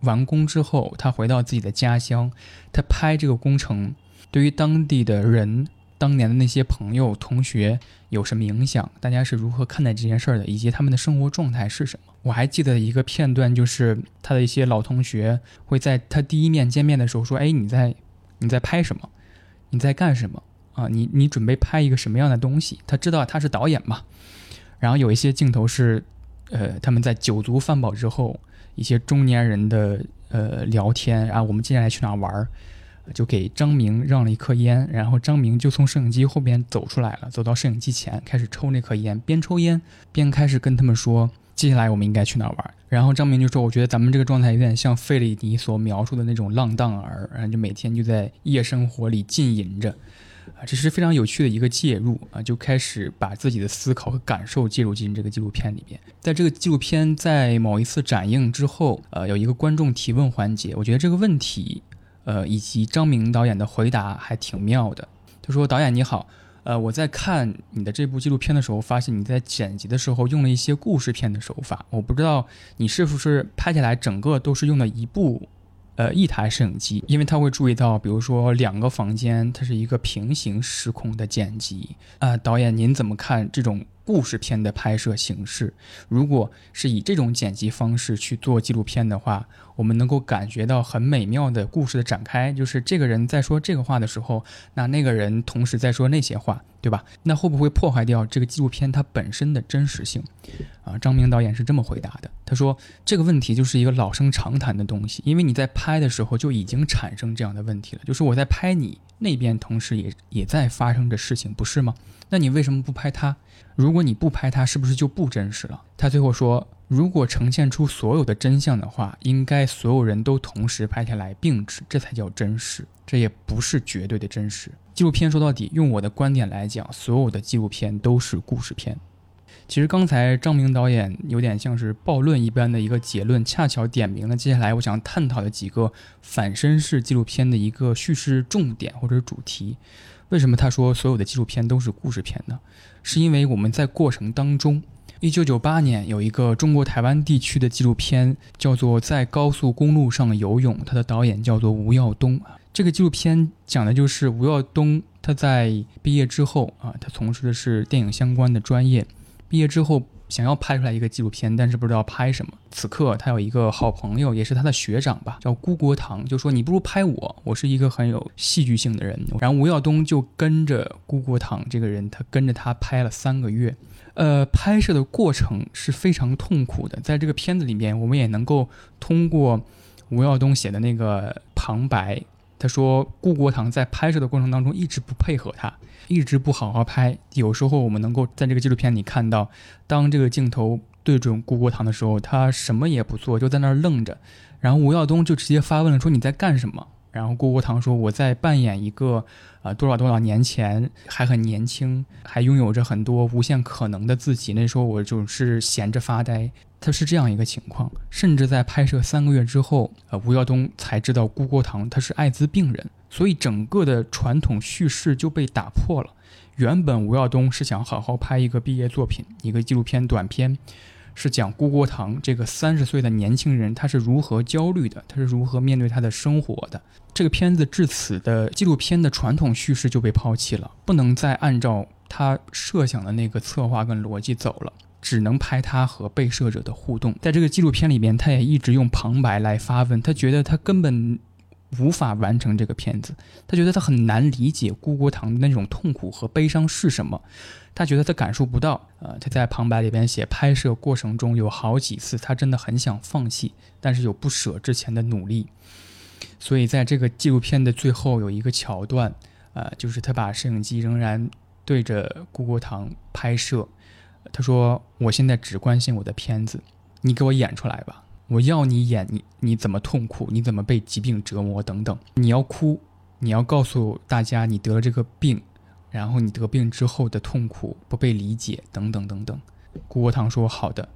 完工之后，他回到自己的家乡，他拍这个工程对于当地的人。当年的那些朋友、同学有什么影响？大家是如何看待这件事儿的？以及他们的生活状态是什么？我还记得一个片段，就是他的一些老同学会在他第一面见面的时候说：“哎，你在你在拍什么？你在干什么？啊，你你准备拍一个什么样的东西？”他知道他是导演嘛。然后有一些镜头是，呃，他们在酒足饭饱之后，一些中年人的呃聊天。然后我们接下来去哪玩儿？就给张明让了一颗烟，然后张明就从摄影机后边走出来了，走到摄影机前开始抽那颗烟，边抽烟边开始跟他们说，接下来我们应该去哪玩。然后张明就说：“我觉得咱们这个状态有点像费里尼所描述的那种浪荡儿，然后就每天就在夜生活里浸淫着，啊，这是非常有趣的一个介入啊，就开始把自己的思考和感受介入进这个纪录片里边。在这个纪录片在某一次展映之后，呃，有一个观众提问环节，我觉得这个问题。”呃，以及张明导演的回答还挺妙的。他说：“导演你好，呃，我在看你的这部纪录片的时候，发现你在剪辑的时候用了一些故事片的手法。我不知道你是不是拍下来整个都是用的一部，呃，一台摄影机，因为他会注意到，比如说两个房间，它是一个平行时空的剪辑。啊，导演您怎么看这种？”故事片的拍摄形式，如果是以这种剪辑方式去做纪录片的话，我们能够感觉到很美妙的故事的展开。就是这个人在说这个话的时候，那那个人同时在说那些话，对吧？那会不会破坏掉这个纪录片它本身的真实性？啊，张明导演是这么回答的。他说这个问题就是一个老生常谈的东西，因为你在拍的时候就已经产生这样的问题了。就是我在拍你那边，同时也也在发生着事情，不是吗？那你为什么不拍他？如果你不拍它，是不是就不真实了？他最后说，如果呈现出所有的真相的话，应该所有人都同时拍下来并指，这才叫真实。这也不是绝对的真实。纪录片说到底，用我的观点来讲，所有的纪录片都是故事片。其实刚才张明导演有点像是暴论一般的一个结论，恰巧点明了接下来我想探讨的几个反身式纪录片的一个叙事重点或者主题。为什么他说所有的纪录片都是故事片呢？是因为我们在过程当中，一九九八年有一个中国台湾地区的纪录片叫做《在高速公路上游泳》，它的导演叫做吴耀东。这个纪录片讲的就是吴耀东他在毕业之后啊，他从事的是电影相关的专业，毕业之后。想要拍出来一个纪录片，但是不知道拍什么。此刻他有一个好朋友，也是他的学长吧，叫辜国堂，就说你不如拍我，我是一个很有戏剧性的人。然后吴耀东就跟着辜国堂这个人，他跟着他拍了三个月。呃，拍摄的过程是非常痛苦的。在这个片子里面，我们也能够通过吴耀东写的那个旁白。他说，顾国堂在拍摄的过程当中一直不配合他，一直不好好拍。有时候我们能够在这个纪录片里看到，当这个镜头对准顾国堂的时候，他什么也不做，就在那儿愣着。然后吴耀东就直接发问了，说你在干什么？然后顾国堂说：“我在扮演一个，呃，多少多少年前还很年轻，还拥有着很多无限可能的自己。那时候我就是闲着发呆。他是这样一个情况。甚至在拍摄三个月之后，呃，吴耀东才知道顾国堂他是艾滋病人，所以整个的传统叙事就被打破了。原本吴耀东是想好好拍一个毕业作品，一个纪录片短片。”是讲郭国堂这个三十岁的年轻人他是如何焦虑的，他是如何面对他的生活的。这个片子至此的纪录片的传统叙事就被抛弃了，不能再按照他设想的那个策划跟逻辑走了。只能拍他和被摄者的互动，在这个纪录片里边，他也一直用旁白来发问。他觉得他根本无法完成这个片子，他觉得他很难理解顾国堂的那种痛苦和悲伤是什么，他觉得他感受不到。呃，他在旁白里边写，拍摄过程中有好几次他真的很想放弃，但是又不舍之前的努力。所以在这个纪录片的最后有一个桥段，呃，就是他把摄影机仍然对着顾国堂拍摄。他说：“我现在只关心我的片子，你给我演出来吧！我要你演你你怎么痛苦，你怎么被疾病折磨等等。你要哭，你要告诉大家你得了这个病，然后你得病之后的痛苦不被理解等等等等。”郭国堂说：“好的，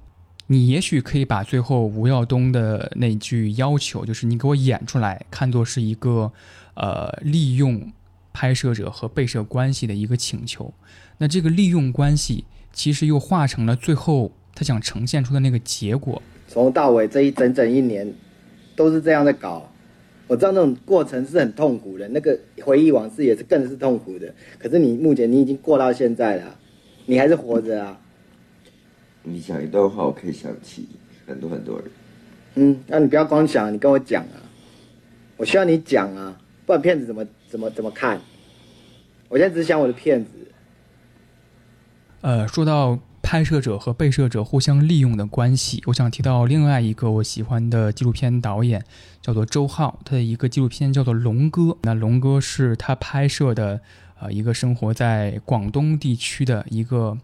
你也许可以把最后吴耀东的那句要求，就是你给我演出来，看作是一个呃利用拍摄者和被摄关系的一个请求。那这个利用关系。”其实又化成了最后他想呈现出的那个结果。从到尾这一整整一年，都是这样在搞。我知道那种过程是很痛苦的，那个回忆往事也是更是痛苦的。可是你目前你已经过到现在了，你还是活着啊。你讲一段话，我可以想起很多很多人。嗯，那你不要光想，你跟我讲啊。我需要你讲啊，不然骗子怎么怎么怎么看？我现在只想我的骗子。呃，说到拍摄者和被摄者互相利用的关系，我想提到另外一个我喜欢的纪录片导演，叫做周浩，他的一个纪录片叫做《龙哥》。那龙哥是他拍摄的，呃，一个生活在广东地区的一个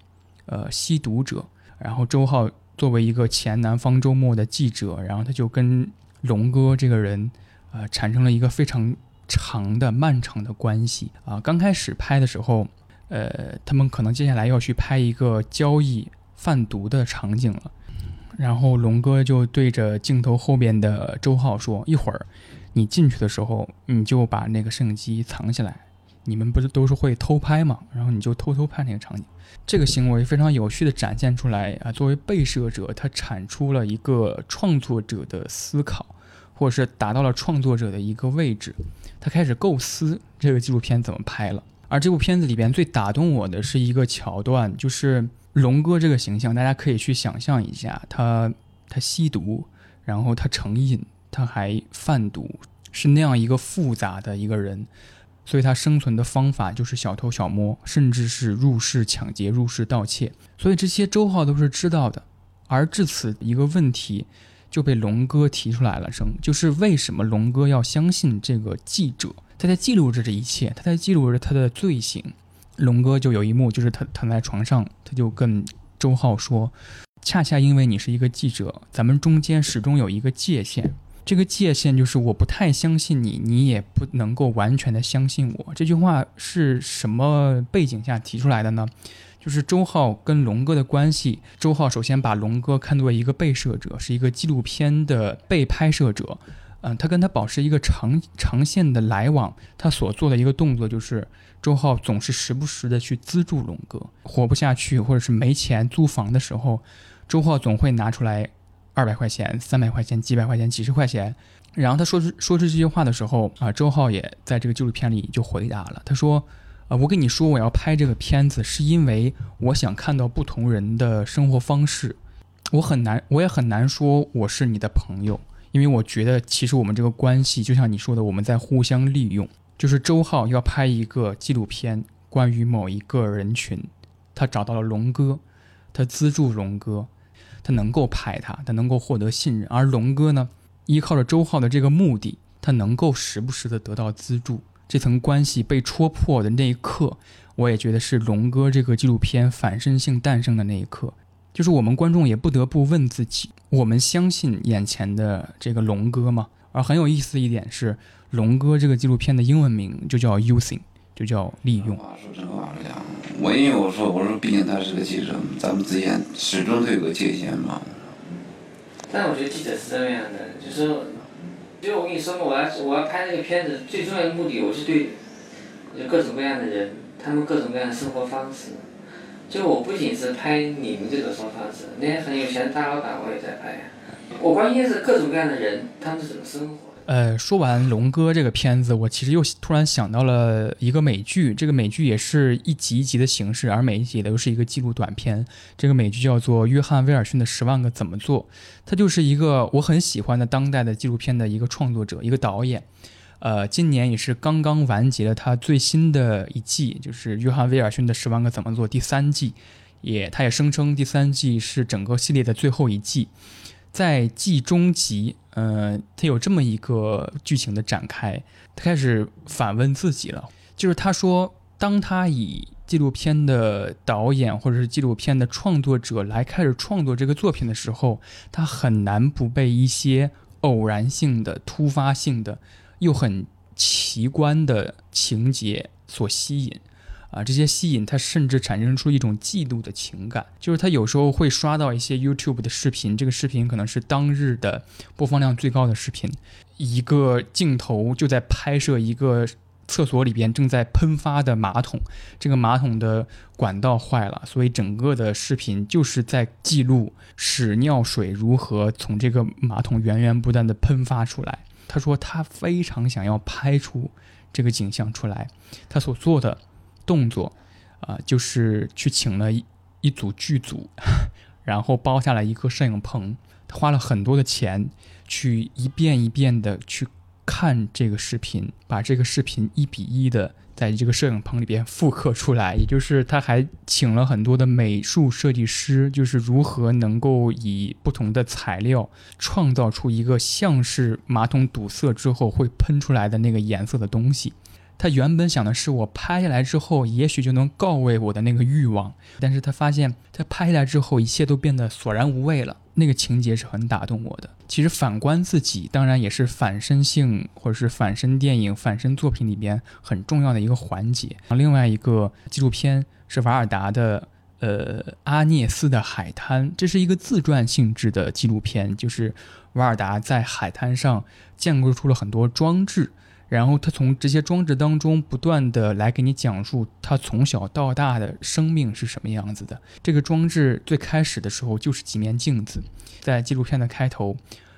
呃吸毒者。然后周浩作为一个前南方周末的记者，然后他就跟龙哥这个人，呃，产生了一个非常长的、漫长的关系啊。刚开始拍的时候。呃，他们可能接下来要去拍一个交易贩毒的场景了，然后龙哥就对着镜头后边的周浩说：“一会儿你进去的时候，你就把那个摄影机藏起来。你们不是都是会偷拍吗？然后你就偷偷拍那个场景。这个行为非常有序的展现出来啊，作为被摄者，他产出了一个创作者的思考，或者是达到了创作者的一个位置，他开始构思这个纪录片怎么拍了。”而这部片子里边最打动我的是一个桥段，就是龙哥这个形象，大家可以去想象一下，他他吸毒，然后他成瘾，他还贩毒，是那样一个复杂的一个人，所以他生存的方法就是小偷小摸，甚至是入室抢劫、入室盗窃，所以这些周浩都是知道的。而至此一个问题就被龙哥提出来了，声就是为什么龙哥要相信这个记者？他在记录着这一切，他在记录着他的罪行。龙哥就有一幕，就是他躺在床上，他就跟周浩说：“恰恰因为你是一个记者，咱们中间始终有一个界限。这个界限就是我不太相信你，你也不能够完全的相信我。”这句话是什么背景下提出来的呢？就是周浩跟龙哥的关系。周浩首先把龙哥看作一个被摄者，是一个纪录片的被拍摄者。嗯，他跟他保持一个长长线的来往，他所做的一个动作就是，周浩总是时不时的去资助龙哥，活不下去或者是没钱租房的时候，周浩总会拿出来二百块钱、三百块钱、几百块钱、几十块钱。然后他说出说出这句话的时候啊，周浩也在这个纪录片里就回答了，他说：“呃，我跟你说我要拍这个片子，是因为我想看到不同人的生活方式，我很难，我也很难说我是你的朋友。”因为我觉得，其实我们这个关系就像你说的，我们在互相利用。就是周浩要拍一个纪录片，关于某一个人群，他找到了龙哥，他资助龙哥，他能够拍他，他能够获得信任。而龙哥呢，依靠着周浩的这个目的，他能够时不时的得到资助。这层关系被戳破的那一刻，我也觉得是龙哥这个纪录片反身性诞生的那一刻。就是我们观众也不得不问自己：我们相信眼前的这个龙哥吗？而很有意思的一点是，龙哥这个纪录片的英文名就叫 “using”，就叫利用。话说真话是这样，我因为我说我说，毕竟他是个记者，咱们之间始终都有个界限嘛。但我觉得记者是这样的，就是，因为我跟你说嘛，我要我要拍那个片子，最重要的目的，我是对，就各种各样的人，他们各种各样的生活方式。就我不仅是拍你们这个说法子，那些很有钱的大老板我也在拍。我关心是各种各样的人，他们是怎么生活。呃，说完龙哥这个片子，我其实又突然想到了一个美剧，这个美剧也是一集一集的形式，而每一集都是一个记录短片。这个美剧叫做《约翰威尔逊的十万个怎么做》，他就是一个我很喜欢的当代的纪录片的一个创作者，一个导演。呃，今年也是刚刚完结了他最新的一季，就是《约翰威尔逊的十万个怎么做》第三季，也他也声称第三季是整个系列的最后一季。在季中集，呃，他有这么一个剧情的展开，他开始反问自己了，就是他说，当他以纪录片的导演或者是纪录片的创作者来开始创作这个作品的时候，他很难不被一些偶然性的、突发性的又很奇观的情节所吸引。啊，这些吸引他，甚至产生出一种嫉妒的情感。就是他有时候会刷到一些 YouTube 的视频，这个视频可能是当日的播放量最高的视频，一个镜头就在拍摄一个厕所里边正在喷发的马桶，这个马桶的管道坏了，所以整个的视频就是在记录屎尿水如何从这个马桶源源不断的喷发出来。他说他非常想要拍出这个景象出来，他所做的。动作，啊，就是去请了一一组剧组，然后包下来一个摄影棚，他花了很多的钱，去一遍一遍的去看这个视频，把这个视频一比一的在这个摄影棚里边复刻出来。也就是他还请了很多的美术设计师，就是如何能够以不同的材料创造出一个像是马桶堵塞之后会喷出来的那个颜色的东西。他原本想的是，我拍下来之后，也许就能告慰我的那个欲望。但是他发现，他拍下来之后，一切都变得索然无味了。那个情节是很打动我的。其实反观自己，当然也是反身性或者是反身电影、反身作品里边很重要的一个环节。另外一个纪录片是瓦尔达的，呃，阿涅斯的海滩，这是一个自传性质的纪录片，就是瓦尔达在海滩上建构出了很多装置。然后他从这些装置当中不断的来给你讲述他从小到大的生命是什么样子的。这个装置最开始的时候就是几面镜子，在纪录片的开头，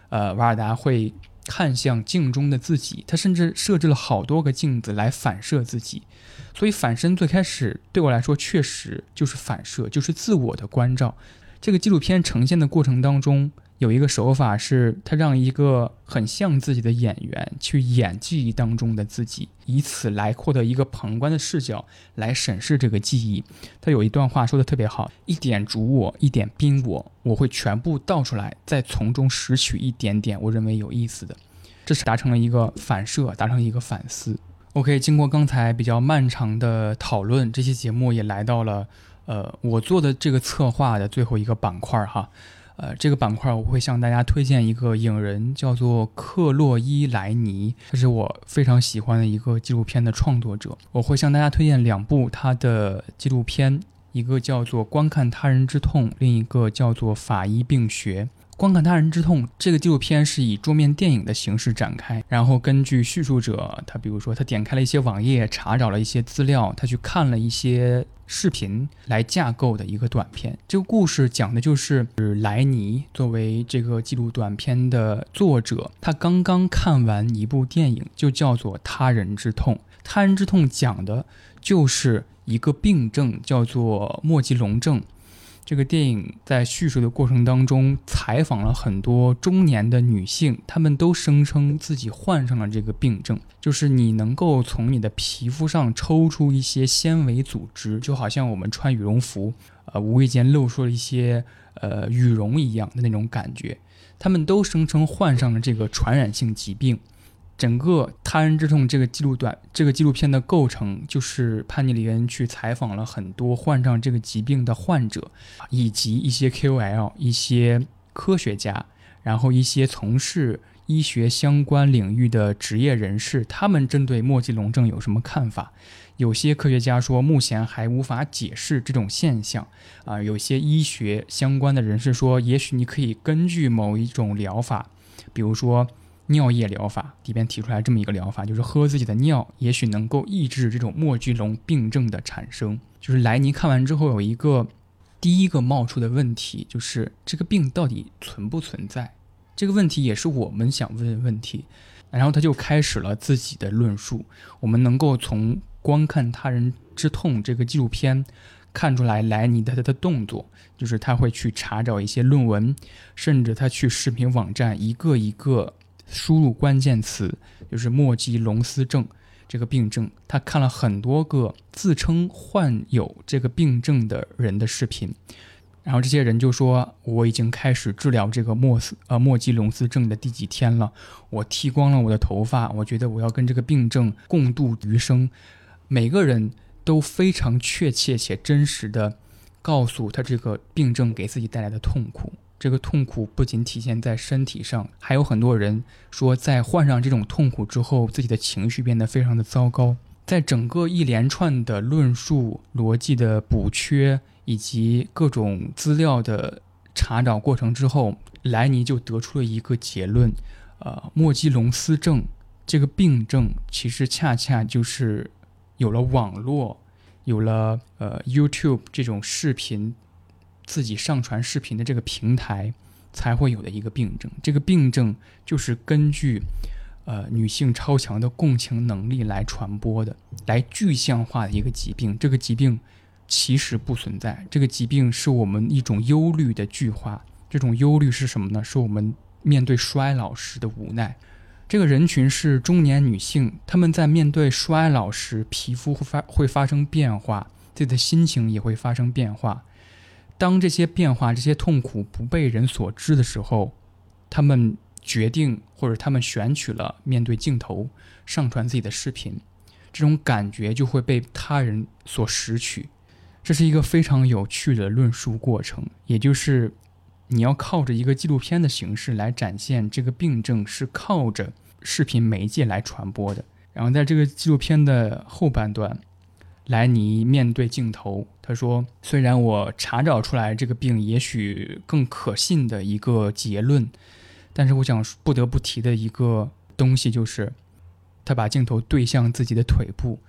呃，瓦尔达会看向镜中的自己，他甚至设置了好多个镜子来反射自己。所以反身最开始对我来说确实就是反射，就是自我的关照。这个纪录片呈现的过程当中。有一个手法是，他让一个很像自己的演员去演记忆当中的自己，以此来获得一个旁观的视角来审视这个记忆。他有一段话说的特别好：一点主我，一点宾我，我会全部倒出来，再从中拾取一点点我认为有意思的。这是达成了一个反射，达成一个反思。OK，经过刚才比较漫长的讨论，这期节目也来到了呃我做的这个策划的最后一个板块哈。呃，这个板块我会向大家推荐一个影人，叫做克洛伊·莱尼，他是我非常喜欢的一个纪录片的创作者。我会向大家推荐两部他的纪录片，一个叫做《观看他人之痛》，另一个叫做《法医病学》。观看他人之痛这个纪录片是以桌面电影的形式展开，然后根据叙述者，他比如说他点开了一些网页，查找了一些资料，他去看了一些视频来架构的一个短片。这个故事讲的就是莱尼作为这个纪录短片的作者，他刚刚看完一部电影，就叫做《他人之痛》。《他人之痛》讲的就是一个病症，叫做莫吉龙症。这个电影在叙述的过程当中，采访了很多中年的女性，她们都声称自己患上了这个病症，就是你能够从你的皮肤上抽出一些纤维组织，就好像我们穿羽绒服，呃，无意间露出了一些呃羽绒一样的那种感觉。她们都声称患上了这个传染性疾病。整个《他人之痛》这个纪录短这个纪录片的构成，就是潘尼里恩去采访了很多患上这个疾病的患者，以及一些 KOL、一些科学家，然后一些从事医学相关领域的职业人士，他们针对墨迹龙症有什么看法？有些科学家说，目前还无法解释这种现象。啊，有些医学相关的人士说，也许你可以根据某一种疗法，比如说。尿液疗法里边提出来这么一个疗法，就是喝自己的尿，也许能够抑制这种莫吉龙病症的产生。就是莱尼看完之后有一个第一个冒出的问题，就是这个病到底存不存在？这个问题也是我们想问的问题。然后他就开始了自己的论述。我们能够从《观看他人之痛》这个纪录片看出来，莱尼的他的动作，就是他会去查找一些论文，甚至他去视频网站一个一个输入关键词，就是莫吉龙斯症这个病症。他看了很多个自称患有这个病症的人的视频。然后这些人就说：“我已经开始治疗这个莫斯呃莫吉龙斯症的第几天了？我剃光了我的头发，我觉得我要跟这个病症共度余生。”每个人都非常确切且真实的告诉他这个病症给自己带来的痛苦。这个痛苦不仅体现在身体上，还有很多人说，在患上这种痛苦之后，自己的情绪变得非常的糟糕。在整个一连串的论述逻辑的补缺。以及各种资料的查找过程之后，莱尼就得出了一个结论：，呃，莫基隆斯症这个病症其实恰恰就是有了网络，有了呃 YouTube 这种视频自己上传视频的这个平台才会有的一个病症。这个病症就是根据呃女性超强的共情能力来传播的，来具象化的一个疾病。这个疾病。其实不存在，这个疾病是我们一种忧虑的具化。这种忧虑是什么呢？是我们面对衰老时的无奈。这个人群是中年女性，她们在面对衰老时，皮肤会发会发生变化，自己的心情也会发生变化。当这些变化、这些痛苦不被人所知的时候，他们决定或者他们选取了面对镜头上传自己的视频，这种感觉就会被他人所拾取。这是一个非常有趣的论述过程，也就是你要靠着一个纪录片的形式来展现这个病症是靠着视频媒介来传播的。然后在这个纪录片的后半段，莱尼面对镜头，他说：“虽然我查找出来这个病也许更可信的一个结论，但是我想不得不提的一个东西就是，他把镜头对向自己的腿部。”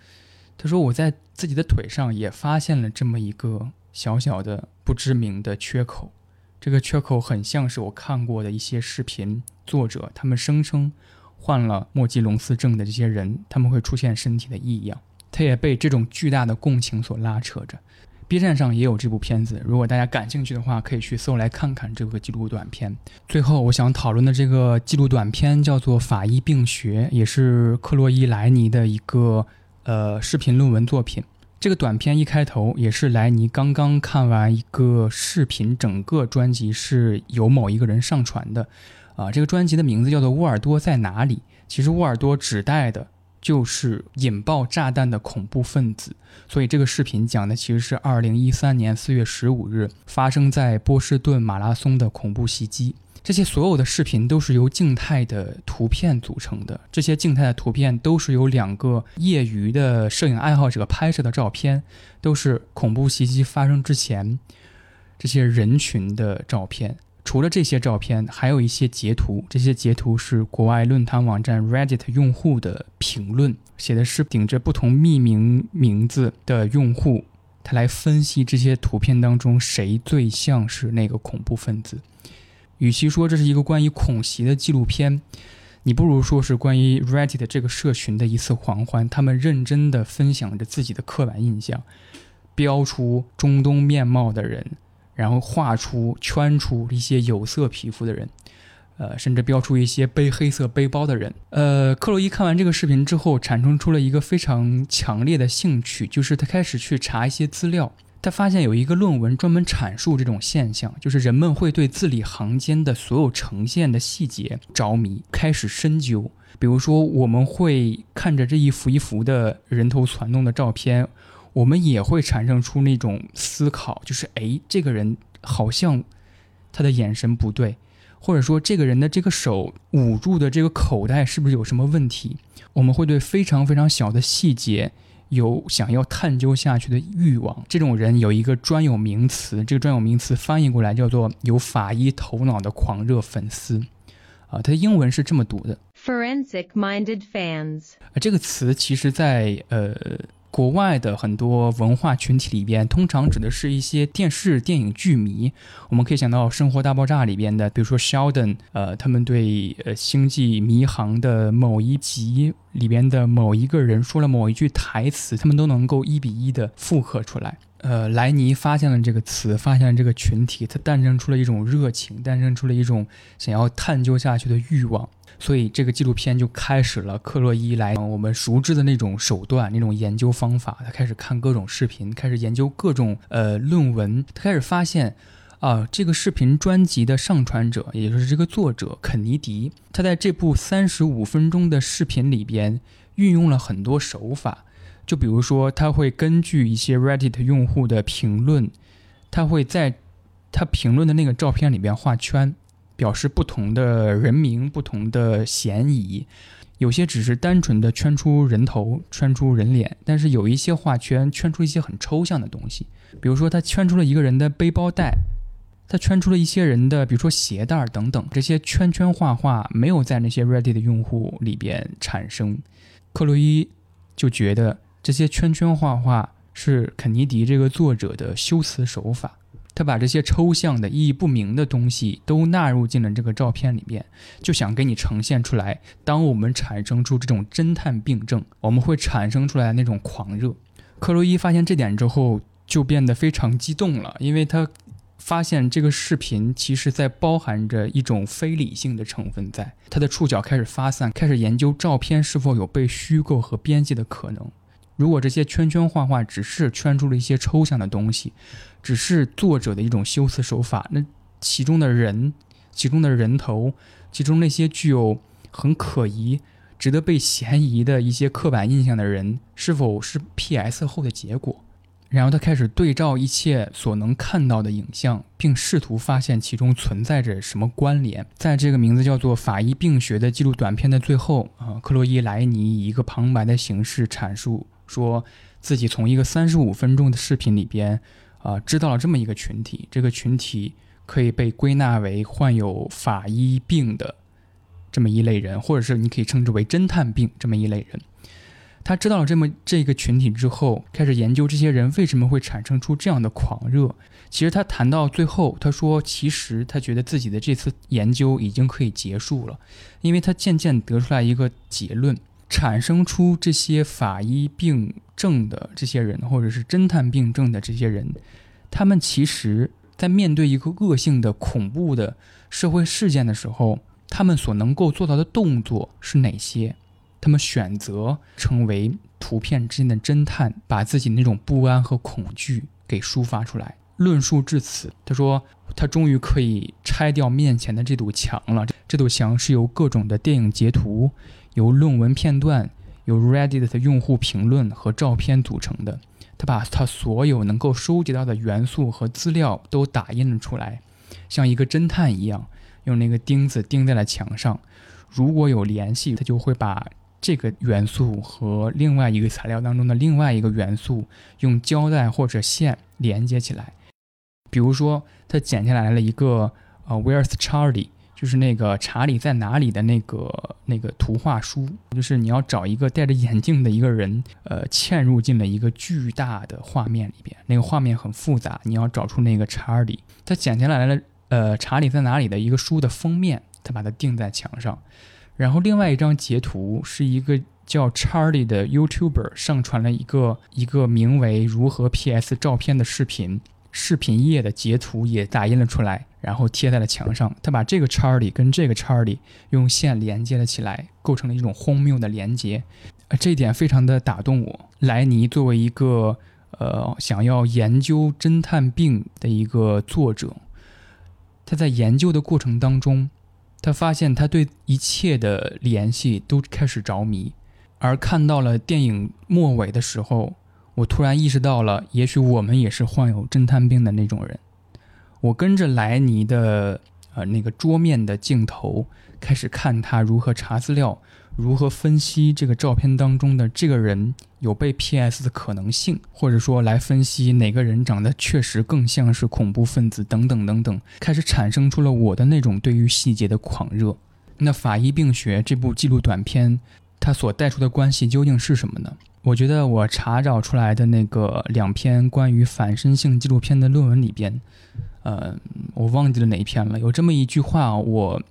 他说：“我在自己的腿上也发现了这么一个小小的不知名的缺口，这个缺口很像是我看过的一些视频作者，他们声称患了莫吉龙斯症的这些人，他们会出现身体的异样。他也被这种巨大的共情所拉扯着。B 站上也有这部片子，如果大家感兴趣的话，可以去搜来看看这个记录短片。最后，我想讨论的这个记录短片叫做《法医病学》，也是克洛伊莱尼的一个。”呃，视频论文作品，这个短片一开头也是莱尼刚刚看完一个视频，整个专辑是由某一个人上传的，啊，这个专辑的名字叫做《沃尔多在哪里》。其实沃尔多指代的就是引爆炸弹的恐怖分子，所以这个视频讲的其实是2013年4月15日发生在波士顿马拉松的恐怖袭击。这些所有的视频都是由静态的图片组成的。这些静态的图片都是由两个业余的摄影爱好者拍摄的照片，都是恐怖袭击发生之前这些人群的照片。除了这些照片，还有一些截图。这些截图是国外论坛网站 Reddit 用户的评论，写的是顶着不同匿名名字的用户，他来分析这些图片当中谁最像是那个恐怖分子。与其说这是一个关于恐袭的纪录片，你不如说是关于 Reddit 这个社群的一次狂欢。他们认真地分享着自己的刻板印象，标出中东面貌的人，然后画出圈出一些有色皮肤的人，呃，甚至标出一些背黑色背包的人。呃，克洛伊看完这个视频之后，产生出了一个非常强烈的兴趣，就是他开始去查一些资料。他发现有一个论文专门阐述这种现象，就是人们会对字里行间的所有呈现的细节着迷，开始深究。比如说，我们会看着这一幅一幅的人头攒动的照片，我们也会产生出那种思考，就是哎，这个人好像他的眼神不对，或者说这个人的这个手捂住的这个口袋是不是有什么问题？我们会对非常非常小的细节。有想要探究下去的欲望，这种人有一个专有名词，这个专有名词翻译过来叫做“有法医头脑的狂热粉丝”，啊，它的英文是这么读的 forensic-minded fans. 呃这个词其实在呃国外的很多文化群体里边，通常指的是一些电视、电影剧迷。我们可以想到《生活大爆炸》里边的，比如说 Sheldon，呃，他们对呃《星际迷航》的某一集里边的某一个人说了某一句台词，他们都能够一比一的复刻出来。呃，莱尼发现了这个词，发现了这个群体，他诞生出了一种热情，诞生出了一种想要探究下去的欲望。所以这个纪录片就开始了克洛伊来我们熟知的那种手段、那种研究方法。他开始看各种视频，开始研究各种呃论文。他开始发现，啊、这个视频专辑的上传者，也就是这个作者肯尼迪，他在这部三十五分钟的视频里边运用了很多手法。就比如说，他会根据一些 Reddit 用户的评论，他会在他评论的那个照片里边画圈，表示不同的人名、不同的嫌疑。有些只是单纯的圈出人头、圈出人脸，但是有一些画圈圈出一些很抽象的东西，比如说他圈出了一个人的背包带，他圈出了一些人的，比如说鞋带儿等等，这些圈圈画画没有在那些 Reddit 的用户里边产生。克洛伊就觉得这些圈圈画画是肯尼迪这个作者的修辞手法，他把这些抽象的、意义不明的东西都纳入进了这个照片里面，就想给你呈现出来。当我们产生出这种侦探病症，我们会产生出来那种狂热。克洛伊发现这点之后，就变得非常激动了，因为他发现这个视频其实在包含着一种非理性的成分在，他的触角开始发散，开始研究照片是否有被虚构和编辑的可能。如果这些圈圈画画只是圈出了一些抽象的东西，只是作者的一种修辞手法，那其中的人、其中的人头、其中那些具有很可疑、值得被嫌疑的一些刻板印象的人，是否是 PS 后的结果？然后他开始对照一切所能看到的影像，并试图发现其中存在着什么关联。在这个名字叫做《法医病学》的记录短片的最后，啊、克洛伊莱尼以一个旁白的形式阐述，说自己从一个三十五分钟的视频里边，啊、知道了这么一个群体，这个群体可以被归纳为患有法医病的这么一类人，或者是你可以称之为侦探病这么一类人。他知道了这么这个群体之后，开始研究这些人为什么会产生出这样的狂热。其实他谈到最后，他说，其实他觉得自己的这次研究已经可以结束了，因为他渐渐得出来一个结论：产生出这些法医病症的这些人，或者是侦探病症的这些人，他们其实在面对一个恶性的、恐怖的社会事件的时候，他们所能够做到的动作是哪些？他们选择成为图片之间的侦探，把自己那种不安和恐惧给抒发出来。论述至此，他说他终于可以拆掉面前的这堵墙了。这堵墙是由各种的电影截图、由论文片段、由 Reddit 的用户评论和照片组成的。他把他所有能够收集到的元素和资料都打印了出来，像一个侦探一样，用那个钉子钉在了墙上。如果有联系，他就会把这个元素和另外一个材料当中的另外一个元素用胶带或者线连接起来。比如说，他剪下来了一个呃，Where's Charlie？就是那个查理在哪里的那个那个图画书，就是你要找一个戴着眼镜的一个人，呃，嵌入进了一个巨大的画面里边，那个画面很复杂，你要找出那个查理。他剪下来了，呃，查理在哪里的一个书的封面，他把它钉在墙上。然后另外一张截图是一个叫 Charlie 的 YouTuber 上传了一个一个名为“如何 PS 照片”的视频，视频页的截图也打印了出来，然后贴在了墙上。他把这个 Charlie 跟这个 Charlie 用线连接了起来，构成了一种荒谬的连接。呃，这一点非常的打动我。莱尼作为一个呃想要研究侦探病的一个作者，他在研究的过程当中。他发现他对一切的联系都开始着迷，而看到了电影末尾的时候，我突然意识到了，也许我们也是患有侦探病的那种人。我跟着莱尼的呃那个桌面的镜头，开始看他如何查资料，如何分析这个照片当中的这个人有被 PS 的可能性，或者说来分析哪个人长得确实更像是恐怖分子等等等等，开始产生出了我的那种对于细节的狂热。那《法医病学》这部记录短片，它所带出的关系究竟是什么呢？我觉得我查找出来的那个两篇关于反身性纪录片的论文里边，呃，我忘记了哪一篇了。有这么一句话，我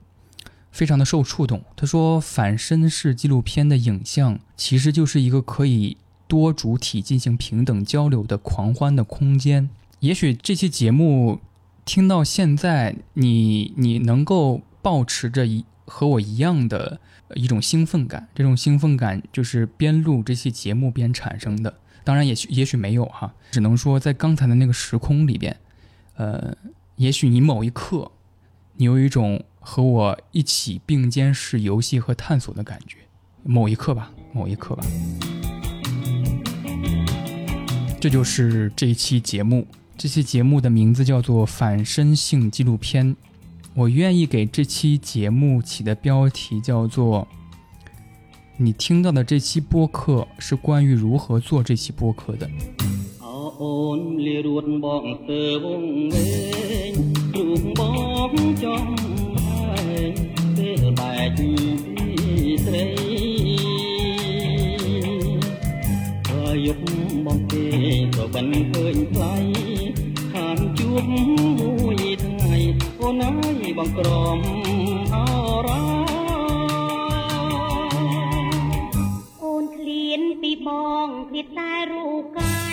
非常的受触动。他说，反身式纪录片的影像其实就是一个可以多主体进行平等交流的狂欢的空间。也许这期节目听到现在，你你能够保持着一和我一样的。一种兴奋感，这种兴奋感就是边录这期节目边产生的。当然，也许也许没有哈，只能说在刚才的那个时空里边，呃，也许你某一刻，你有一种和我一起并肩试游戏和探索的感觉。某一刻吧，某一刻吧。这就是这一期节目。这期节目的名字叫做《反身性纪录片》。我愿意给这期节目起的标题叫做“你听到的这期播客是关于如何做这期播客的”。 អូនអើយបងក្រមអរ៉ាអូនឃ្លានពីបងឃ្លាតតែរូបកា